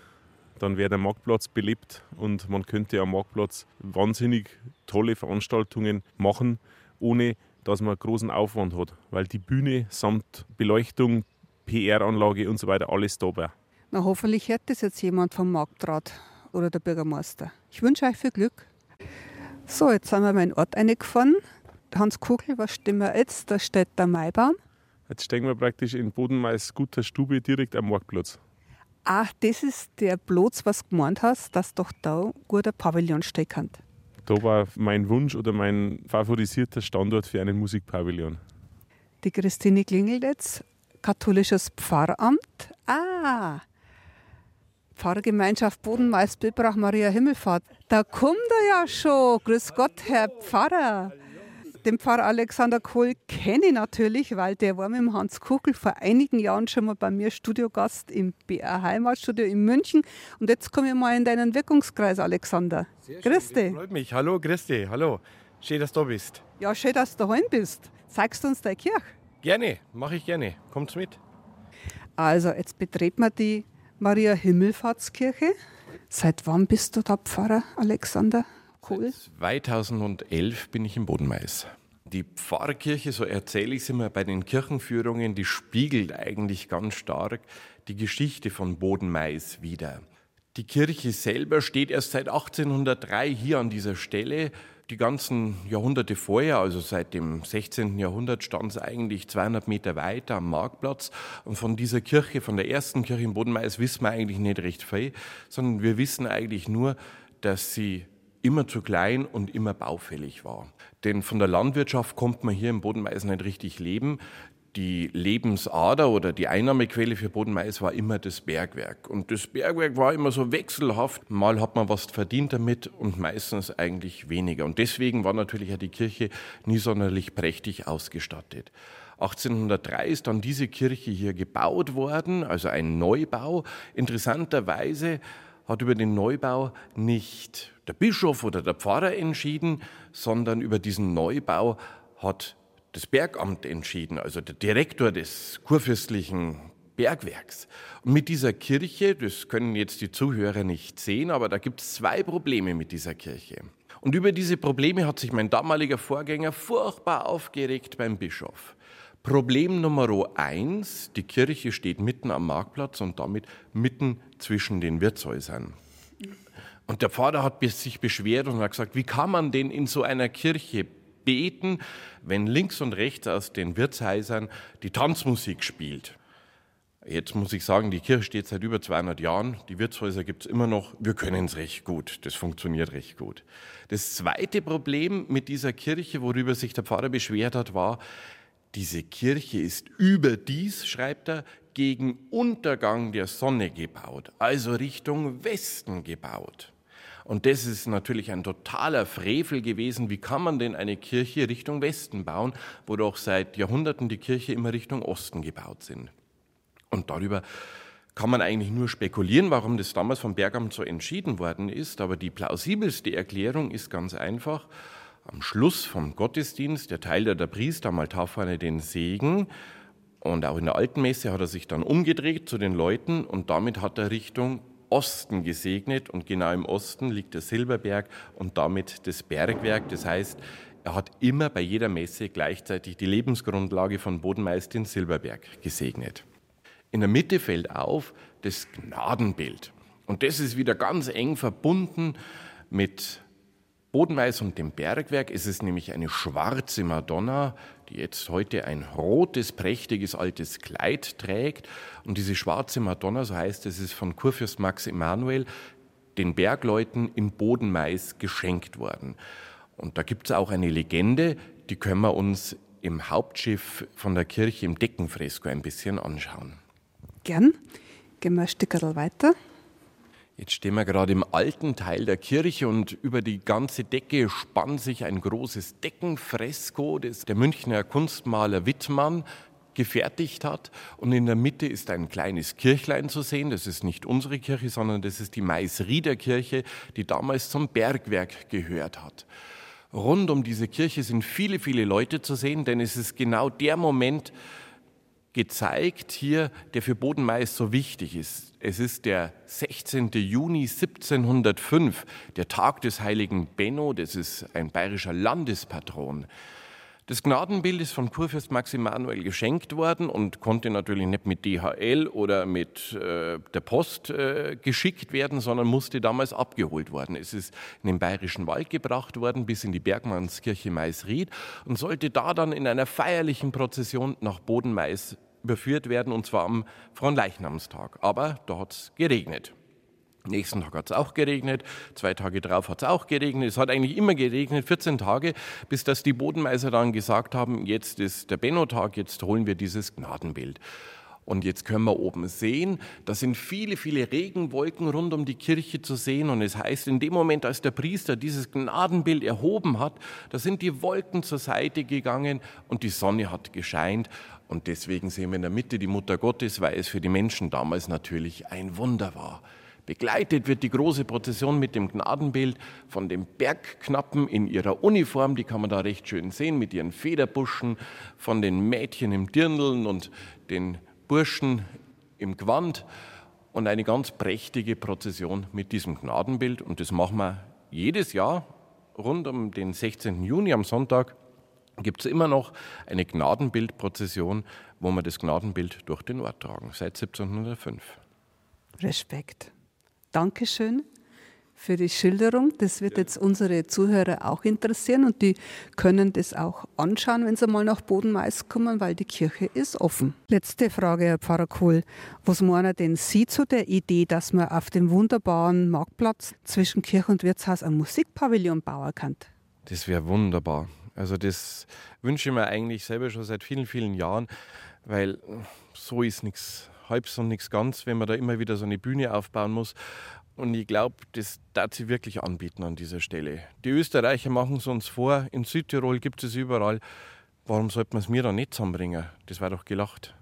Dann wäre der Marktplatz belebt und man könnte am Marktplatz wahnsinnig tolle Veranstaltungen machen, ohne dass man großen Aufwand hat. Weil die Bühne samt Beleuchtung, PR-Anlage und so weiter alles da wäre. Na, hoffentlich hört das jetzt jemand vom Marktrat oder der Bürgermeister. Ich wünsche euch viel Glück. So, jetzt sind wir in den Ort eingefahren. Hans Kugel, was stimmen wir jetzt? Da steht der Maibaum. Jetzt stehen wir praktisch in Bodenmais guter Stube direkt am Marktplatz. Ach, das ist der Platz, was du gemeint hast, dass doch da ein guter Pavillon stehen kann. Da war mein Wunsch oder mein favorisierter Standort für einen Musikpavillon. Die Christine klingelt jetzt. Katholisches Pfarramt. Ah, Pfarrgemeinschaft Bodenmais Bilbrach Maria Himmelfahrt. Da kommt er ja schon. Grüß Gott, Herr Pfarrer. Den Pfarrer Alexander Kohl kenne ich natürlich, weil der war mit dem Hans Kuchel vor einigen Jahren schon mal bei mir Studiogast im BR Heimatstudio in München. Und jetzt komme ich mal in deinen Wirkungskreis, Alexander. Sehr grüß dich. Freut mich. Hallo, grüß dich. Hallo. Schön, dass du da bist. Ja, schön, dass du daheim bist. Zeigst du uns deine Kirche? Gerne, mache ich gerne. Kommt's mit. Also, jetzt betreten wir die Maria Himmelfahrtskirche. Seit wann bist du da Pfarrer, Alexander Kohl? 2011 bin ich im Bodenmais. Die Pfarrkirche, so erzähle ich es immer bei den Kirchenführungen, die spiegelt eigentlich ganz stark die Geschichte von Bodenmais wider. Die Kirche selber steht erst seit 1803 hier an dieser Stelle. Die ganzen Jahrhunderte vorher, also seit dem 16. Jahrhundert, stand es eigentlich 200 Meter weiter am Marktplatz. Und von dieser Kirche, von der ersten Kirche in Bodenmais, wissen wir eigentlich nicht recht viel, sondern wir wissen eigentlich nur, dass sie immer zu klein und immer baufällig war. Denn von der Landwirtschaft kommt man hier im Bodenmais nicht richtig leben. Die Lebensader oder die Einnahmequelle für Bodenmais war immer das Bergwerk. Und das Bergwerk war immer so wechselhaft. Mal hat man was verdient damit und meistens eigentlich weniger. Und deswegen war natürlich auch die Kirche nie sonderlich prächtig ausgestattet. 1803 ist dann diese Kirche hier gebaut worden, also ein Neubau. Interessanterweise hat über den Neubau nicht der Bischof oder der Pfarrer entschieden, sondern über diesen Neubau hat das Bergamt entschieden, also der Direktor des kurfürstlichen Bergwerks. Und mit dieser Kirche, das können jetzt die Zuhörer nicht sehen, aber da gibt es zwei Probleme mit dieser Kirche. Und über diese Probleme hat sich mein damaliger Vorgänger furchtbar aufgeregt beim Bischof. Problem Nummer eins, die Kirche steht mitten am Marktplatz und damit mitten zwischen den Wirtshäusern. Und der Pfarrer hat sich beschwert und hat gesagt, wie kann man denn in so einer Kirche beten, wenn links und rechts aus den Wirtshäusern die Tanzmusik spielt? Jetzt muss ich sagen, die Kirche steht seit über 200 Jahren, die Wirtshäuser gibt es immer noch, wir können es recht gut, das funktioniert recht gut. Das zweite Problem mit dieser Kirche, worüber sich der Pfarrer beschwert hat, war, diese Kirche ist überdies, schreibt er, gegen Untergang der Sonne gebaut, also Richtung Westen gebaut. Und das ist natürlich ein totaler Frevel gewesen. Wie kann man denn eine Kirche Richtung Westen bauen, wo doch seit Jahrhunderten die Kirche immer Richtung Osten gebaut sind? Und darüber kann man eigentlich nur spekulieren, warum das damals vom Bergamt so entschieden worden ist. Aber die plausibelste Erklärung ist ganz einfach. Am Schluss vom Gottesdienst erteilt der Priester am vorne den Segen. Und auch in der alten Messe hat er sich dann umgedreht zu den Leuten und damit hat er Richtung Osten gesegnet und genau im Osten liegt der Silberberg und damit das Bergwerk. Das heißt, er hat immer bei jeder Messe gleichzeitig die Lebensgrundlage von Bodenmeister den Silberberg gesegnet. In der Mitte fällt auf das Gnadenbild. Und das ist wieder ganz eng verbunden mit Bodenmais und dem Bergwerk. Es ist nämlich eine schwarze Madonna, die jetzt heute ein rotes, prächtiges altes Kleid trägt. Und diese schwarze Madonna, so heißt es, ist von Kurfürst Max Emanuel den Bergleuten in Bodenmais geschenkt worden. Und da gibt es auch eine Legende, die können wir uns im Hauptschiff von der Kirche im Deckenfresko ein bisschen anschauen. Gern. Gehen wir ein Stückerl weiter. Jetzt stehen wir gerade im alten Teil der Kirche und über die ganze Decke spannt sich ein großes Deckenfresko, das der Münchner Kunstmaler Wittmann gefertigt hat. Und in der Mitte ist ein kleines Kirchlein zu sehen. Das ist nicht unsere Kirche, sondern das ist die Maisrieder Kirche, die damals zum Bergwerk gehört hat. Rund um diese Kirche sind viele, viele Leute zu sehen, denn es ist genau der Moment, gezeigt hier, der für Bodenmais so wichtig ist. Es ist der 16. Juni 1705, der Tag des heiligen Benno, das ist ein bayerischer Landespatron. Das Gnadenbild ist von Kurfürst Max Emanuel geschenkt worden und konnte natürlich nicht mit DHL oder mit äh, der Post äh, geschickt werden, sondern musste damals abgeholt werden. Es ist in den Bayerischen Wald gebracht worden bis in die Bergmannskirche Maisried und sollte da dann in einer feierlichen Prozession nach Bodenmais überführt werden und zwar am Fronleichnamstag. Aber da hat es geregnet. Nächsten Tag hat es auch geregnet, zwei Tage drauf hat es auch geregnet. Es hat eigentlich immer geregnet, 14 Tage, bis dass die Bodenmeister dann gesagt haben, jetzt ist der Benno-Tag, jetzt holen wir dieses Gnadenbild. Und jetzt können wir oben sehen, da sind viele, viele Regenwolken rund um die Kirche zu sehen. Und es heißt, in dem Moment, als der Priester dieses Gnadenbild erhoben hat, da sind die Wolken zur Seite gegangen und die Sonne hat gescheint. Und deswegen sehen wir in der Mitte die Mutter Gottes, weil es für die Menschen damals natürlich ein Wunder war. Begleitet wird die große Prozession mit dem Gnadenbild von den Bergknappen in ihrer Uniform, die kann man da recht schön sehen, mit ihren Federbuschen, von den Mädchen im Dirndeln und den Burschen im Gewand und eine ganz prächtige Prozession mit diesem Gnadenbild. Und das machen wir jedes Jahr rund um den 16. Juni am Sonntag gibt es immer noch eine Gnadenbildprozession, wo wir das Gnadenbild durch den Ort tragen, seit 1705. Respekt. Dankeschön für die Schilderung. Das wird jetzt unsere Zuhörer auch interessieren und die können das auch anschauen, wenn sie mal nach Bodenmais kommen, weil die Kirche ist offen. Letzte Frage, Herr Pfarrer Kohl. Was meinen denn Sie zu der Idee, dass man auf dem wunderbaren Marktplatz zwischen Kirche und Wirtshaus ein Musikpavillon bauen kann? Das wäre wunderbar. Also das wünsche ich mir eigentlich selber schon seit vielen, vielen Jahren, weil so ist nichts halbs und nichts ganz, wenn man da immer wieder so eine Bühne aufbauen muss. Und ich glaube, das darf sie wirklich anbieten an dieser Stelle. Die Österreicher machen es uns vor, in Südtirol gibt es überall. Warum sollte man es mir da nicht zusammenbringen? Das war doch gelacht.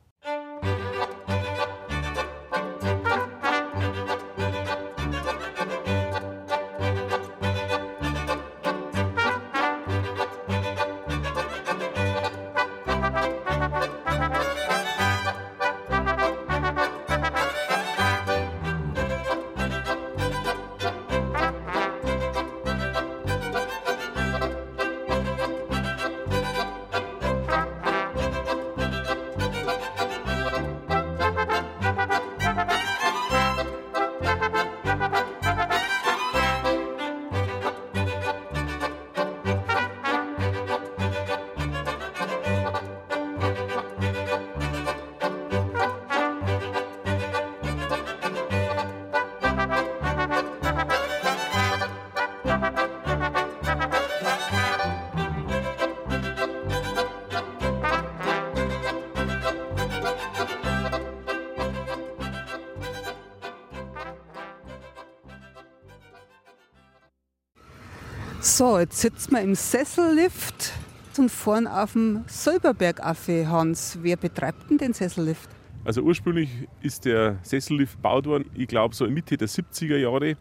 Jetzt sitzen wir im Sessellift und fahren auf dem Silberberg auf. Hans, wer betreibt denn den Sessellift? Also ursprünglich ist der Sessellift gebaut worden, ich glaube so Mitte der 70er Jahre.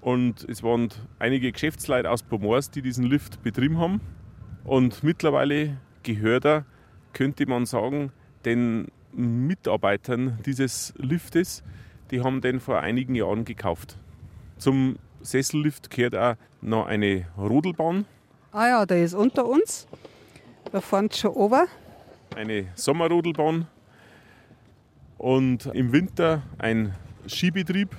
Und es waren einige Geschäftsleute aus Pomors, die diesen Lift betrieben haben. Und mittlerweile gehört er, könnte man sagen, den Mitarbeitern dieses Liftes. Die haben den vor einigen Jahren gekauft. Zum Sessellift gehört auch noch eine Rodelbahn. Ah ja, der ist unter uns. Da fahren schon ober. Eine Sommerrodelbahn. Und im Winter ein Skibetrieb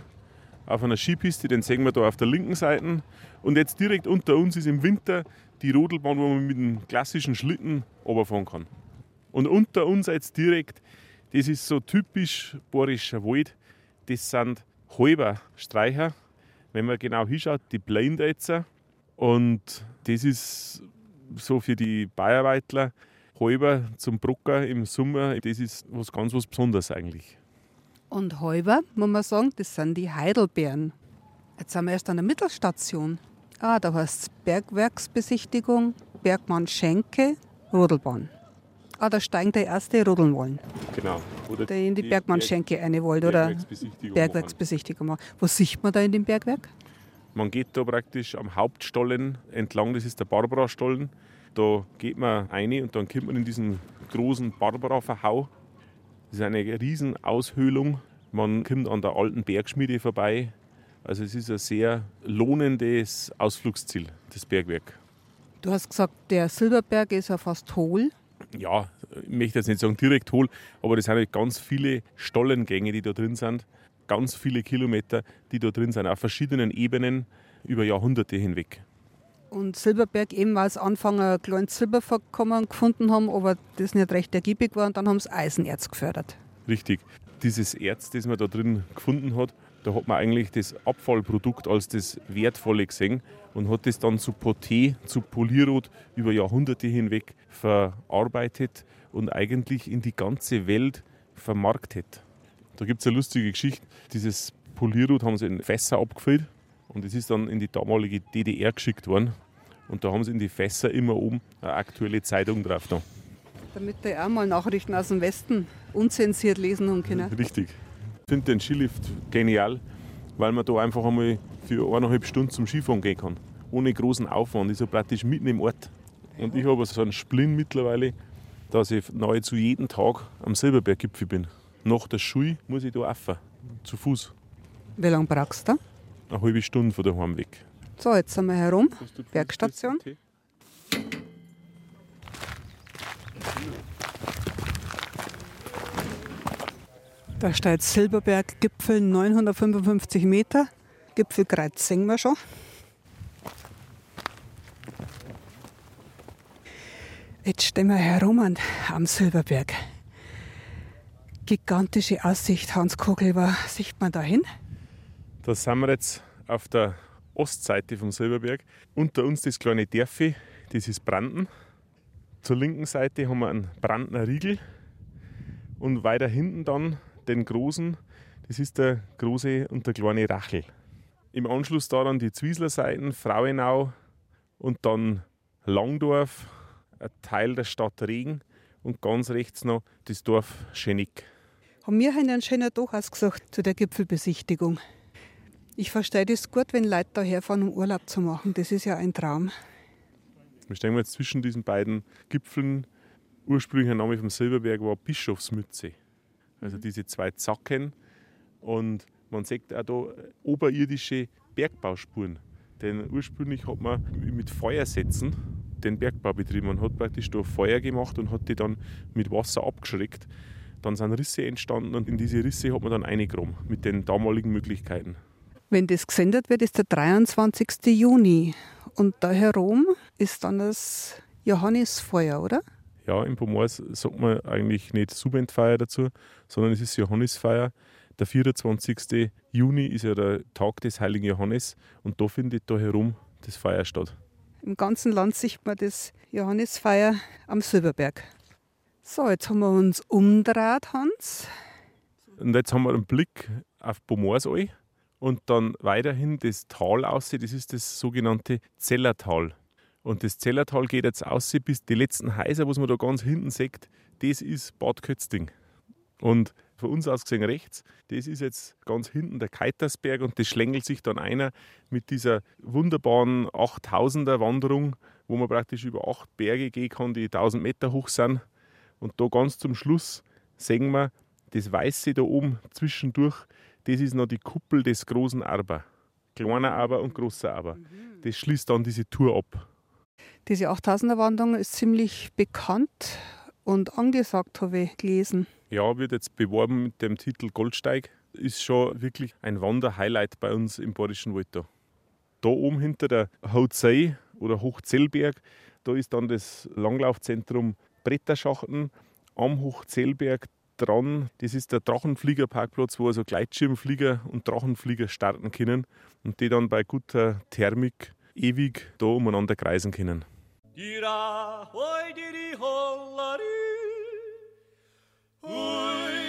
auf einer Skipiste, den sehen wir da auf der linken Seite. Und jetzt direkt unter uns ist im Winter die Rodelbahn, wo man mit einem klassischen Schlitten runterfahren kann. Und unter uns jetzt direkt, das ist so typisch bohrischer Wald, das sind halber Streicher wenn man genau hinschaut, die Blindetzer. Und Das ist so für die Bayerweitler halber zum Brucker im Sommer. Das ist was ganz was Besonderes eigentlich. Und halber, muss man sagen, das sind die Heidelbeeren. Jetzt sind wir erst an der Mittelstation. Ah, da heißt es Bergwerksbesichtigung, Bergmann Schenke, Rodelbahn. Ah, da steigen der erste Rodeln wollen. Genau. Oder der in die, Bergmann Schenke eine wollte oder Bergwerksbesichtigung Bergwerksbesichtigung machen. Was sieht man da in dem Bergwerk? Man geht da praktisch am Hauptstollen entlang, das ist der Barbara-Stollen. Da geht man rein und dann kommt man in diesen großen Barbara-Verhau. Das ist eine riesen Aushöhlung. Man kommt an der alten Bergschmiede vorbei. Also es ist ein sehr lohnendes Ausflugsziel, das Bergwerk. Du hast gesagt, der Silberberg ist ja fast hohl. Ja, ich möchte jetzt nicht sagen direkt hohl, aber das sind halt ganz viele Stollengänge, die da drin sind. Ganz viele Kilometer, die da drin sind, auf verschiedenen Ebenen über Jahrhunderte hinweg. Und Silberberg eben, weil sie Anfang ein kleines Silbervorkommen gefunden haben, aber das nicht recht ergiebig war und dann haben sie Eisenerz gefördert. Richtig. Dieses Erz, das man da drin gefunden hat, da hat man eigentlich das Abfallprodukt als das Wertvolle gesehen und hat das dann zu Poté, zu Polierrot über Jahrhunderte hinweg verarbeitet und eigentlich in die ganze Welt vermarktet. Da gibt es eine lustige Geschichte. Dieses Polierrot haben sie in Fässer abgefüllt und es ist dann in die damalige DDR geschickt worden. Und da haben sie in die Fässer immer oben eine aktuelle Zeitung drauf. Da. Damit der auch mal Nachrichten aus dem Westen unzensiert lesen haben können. Richtig. Ich finde den Skilift genial, weil man da einfach einmal für eineinhalb Stunden zum Skifahren gehen kann. Ohne großen Aufwand. Ist ja praktisch mitten im Ort. Und ich habe so einen Splin mittlerweile, dass ich nahezu jeden Tag am Silberberggipfel bin. Nach der Schule muss ich da rauf, zu Fuß. Wie lange brauchst du? Eine halbe Stunde von daheim weg. So, jetzt sind wir herum. Bergstation. Da steht Silberberg, Gipfel 955 Meter. Gipfelkreuz sehen wir schon. Jetzt stehen wir herum am Silberberg. Gigantische Aussicht, Hans Kogel, war sieht man da hin? Da sind wir jetzt auf der Ostseite vom Silberberg. Unter uns das kleine Dörfli, das ist Branden. Zur linken Seite haben wir einen Brandner Riegel und weiter hinten dann den großen, das ist der große und der kleine Rachel. Im Anschluss daran die Zwiesler Seiten, Frauenau und dann Langdorf, ein Teil der Stadt Regen und ganz rechts noch das Dorf Schenick. Haben wir einen schönen Tag ausgesucht zu der Gipfelbesichtigung. Ich verstehe das gut, wenn Leute da herfahren, um Urlaub zu machen. Das ist ja ein Traum. Wir stehen jetzt zwischen diesen beiden Gipfeln. Ursprünglicher Name vom Silberberg war Bischofsmütze. Also diese zwei Zacken. Und man sieht auch da oberirdische Bergbauspuren. Denn ursprünglich hat man mit Feuersätzen den Bergbau betrieben. Man hat praktisch da Feuer gemacht und hat die dann mit Wasser abgeschreckt. Dann sind Risse entstanden und in diese Risse hat man dann eingegraben mit den damaligen Möglichkeiten. Wenn das gesendet wird, ist der 23. Juni. Und da herum ist dann das Johannisfeuer, oder? Ja, im Pomors sagt man eigentlich nicht Subentfeier dazu, sondern es ist Johannisfeier. Der 24. Juni ist ja der Tag des heiligen Johannes und da findet da herum das Feuer statt. Im ganzen Land sieht man das Johannisfeier am Silberberg. So, jetzt haben wir uns umgedreht, Hans. Und jetzt haben wir einen Blick auf Pomorsal und dann weiterhin das Tal aus, das ist das sogenannte Zellertal. Und das Zellertal geht jetzt aus bis die letzten Häuser, was man da ganz hinten sieht, das ist Bad Kötzting. Und von uns aus gesehen rechts, das ist jetzt ganz hinten der Keitersberg und das schlängelt sich dann einer mit dieser wunderbaren 8000er Wanderung, wo man praktisch über acht Berge gehen kann, die 1000 Meter hoch sind. Und da ganz zum Schluss sehen wir das Weiße da oben zwischendurch, das ist noch die Kuppel des großen Aber. Kleiner Aber und großer Aber. Das schließt dann diese Tour ab. Diese 8000er Wanderung ist ziemlich bekannt und angesagt, habe ich gelesen. Ja, wird jetzt beworben mit dem Titel Goldsteig. Ist schon wirklich ein Wanderhighlight bei uns im Badischen Wald. Da, da oben hinter der Hautzei oder Hochzellberg, da ist dann das Langlaufzentrum Bretterschachten am Hochzellberg dran. Das ist der Drachenfliegerparkplatz, wo also Gleitschirmflieger und Drachenflieger starten können und die dann bei guter Thermik ewig da umeinander kreisen können. dirá hoy diri holları. Huy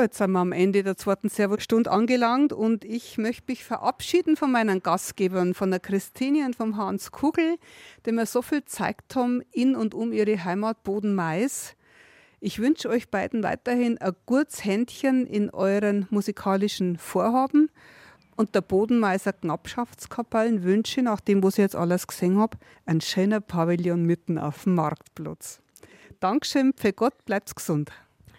Jetzt sind wir am Ende der zweiten Servostunde angelangt und ich möchte mich verabschieden von meinen Gastgebern, von der Christine und vom Hans Kugel, die mir so viel gezeigt haben in und um ihre Heimat Boden-Mais. Ich wünsche euch beiden weiterhin ein gutes Händchen in euren musikalischen Vorhaben und der Bodenmeiser Knappschaftskapellen wünsche, nach dem, was ich jetzt alles gesehen habe, ein schöner Pavillon mitten auf dem Marktplatz. Dankeschön, für Gott, bleibt's gesund.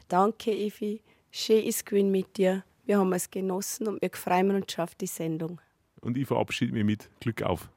Danke, Evi. Schön ist gewesen mit dir. Wir haben es genossen und wir freuen uns schon auf die Sendung. Und ich verabschiede mich mit Glück auf.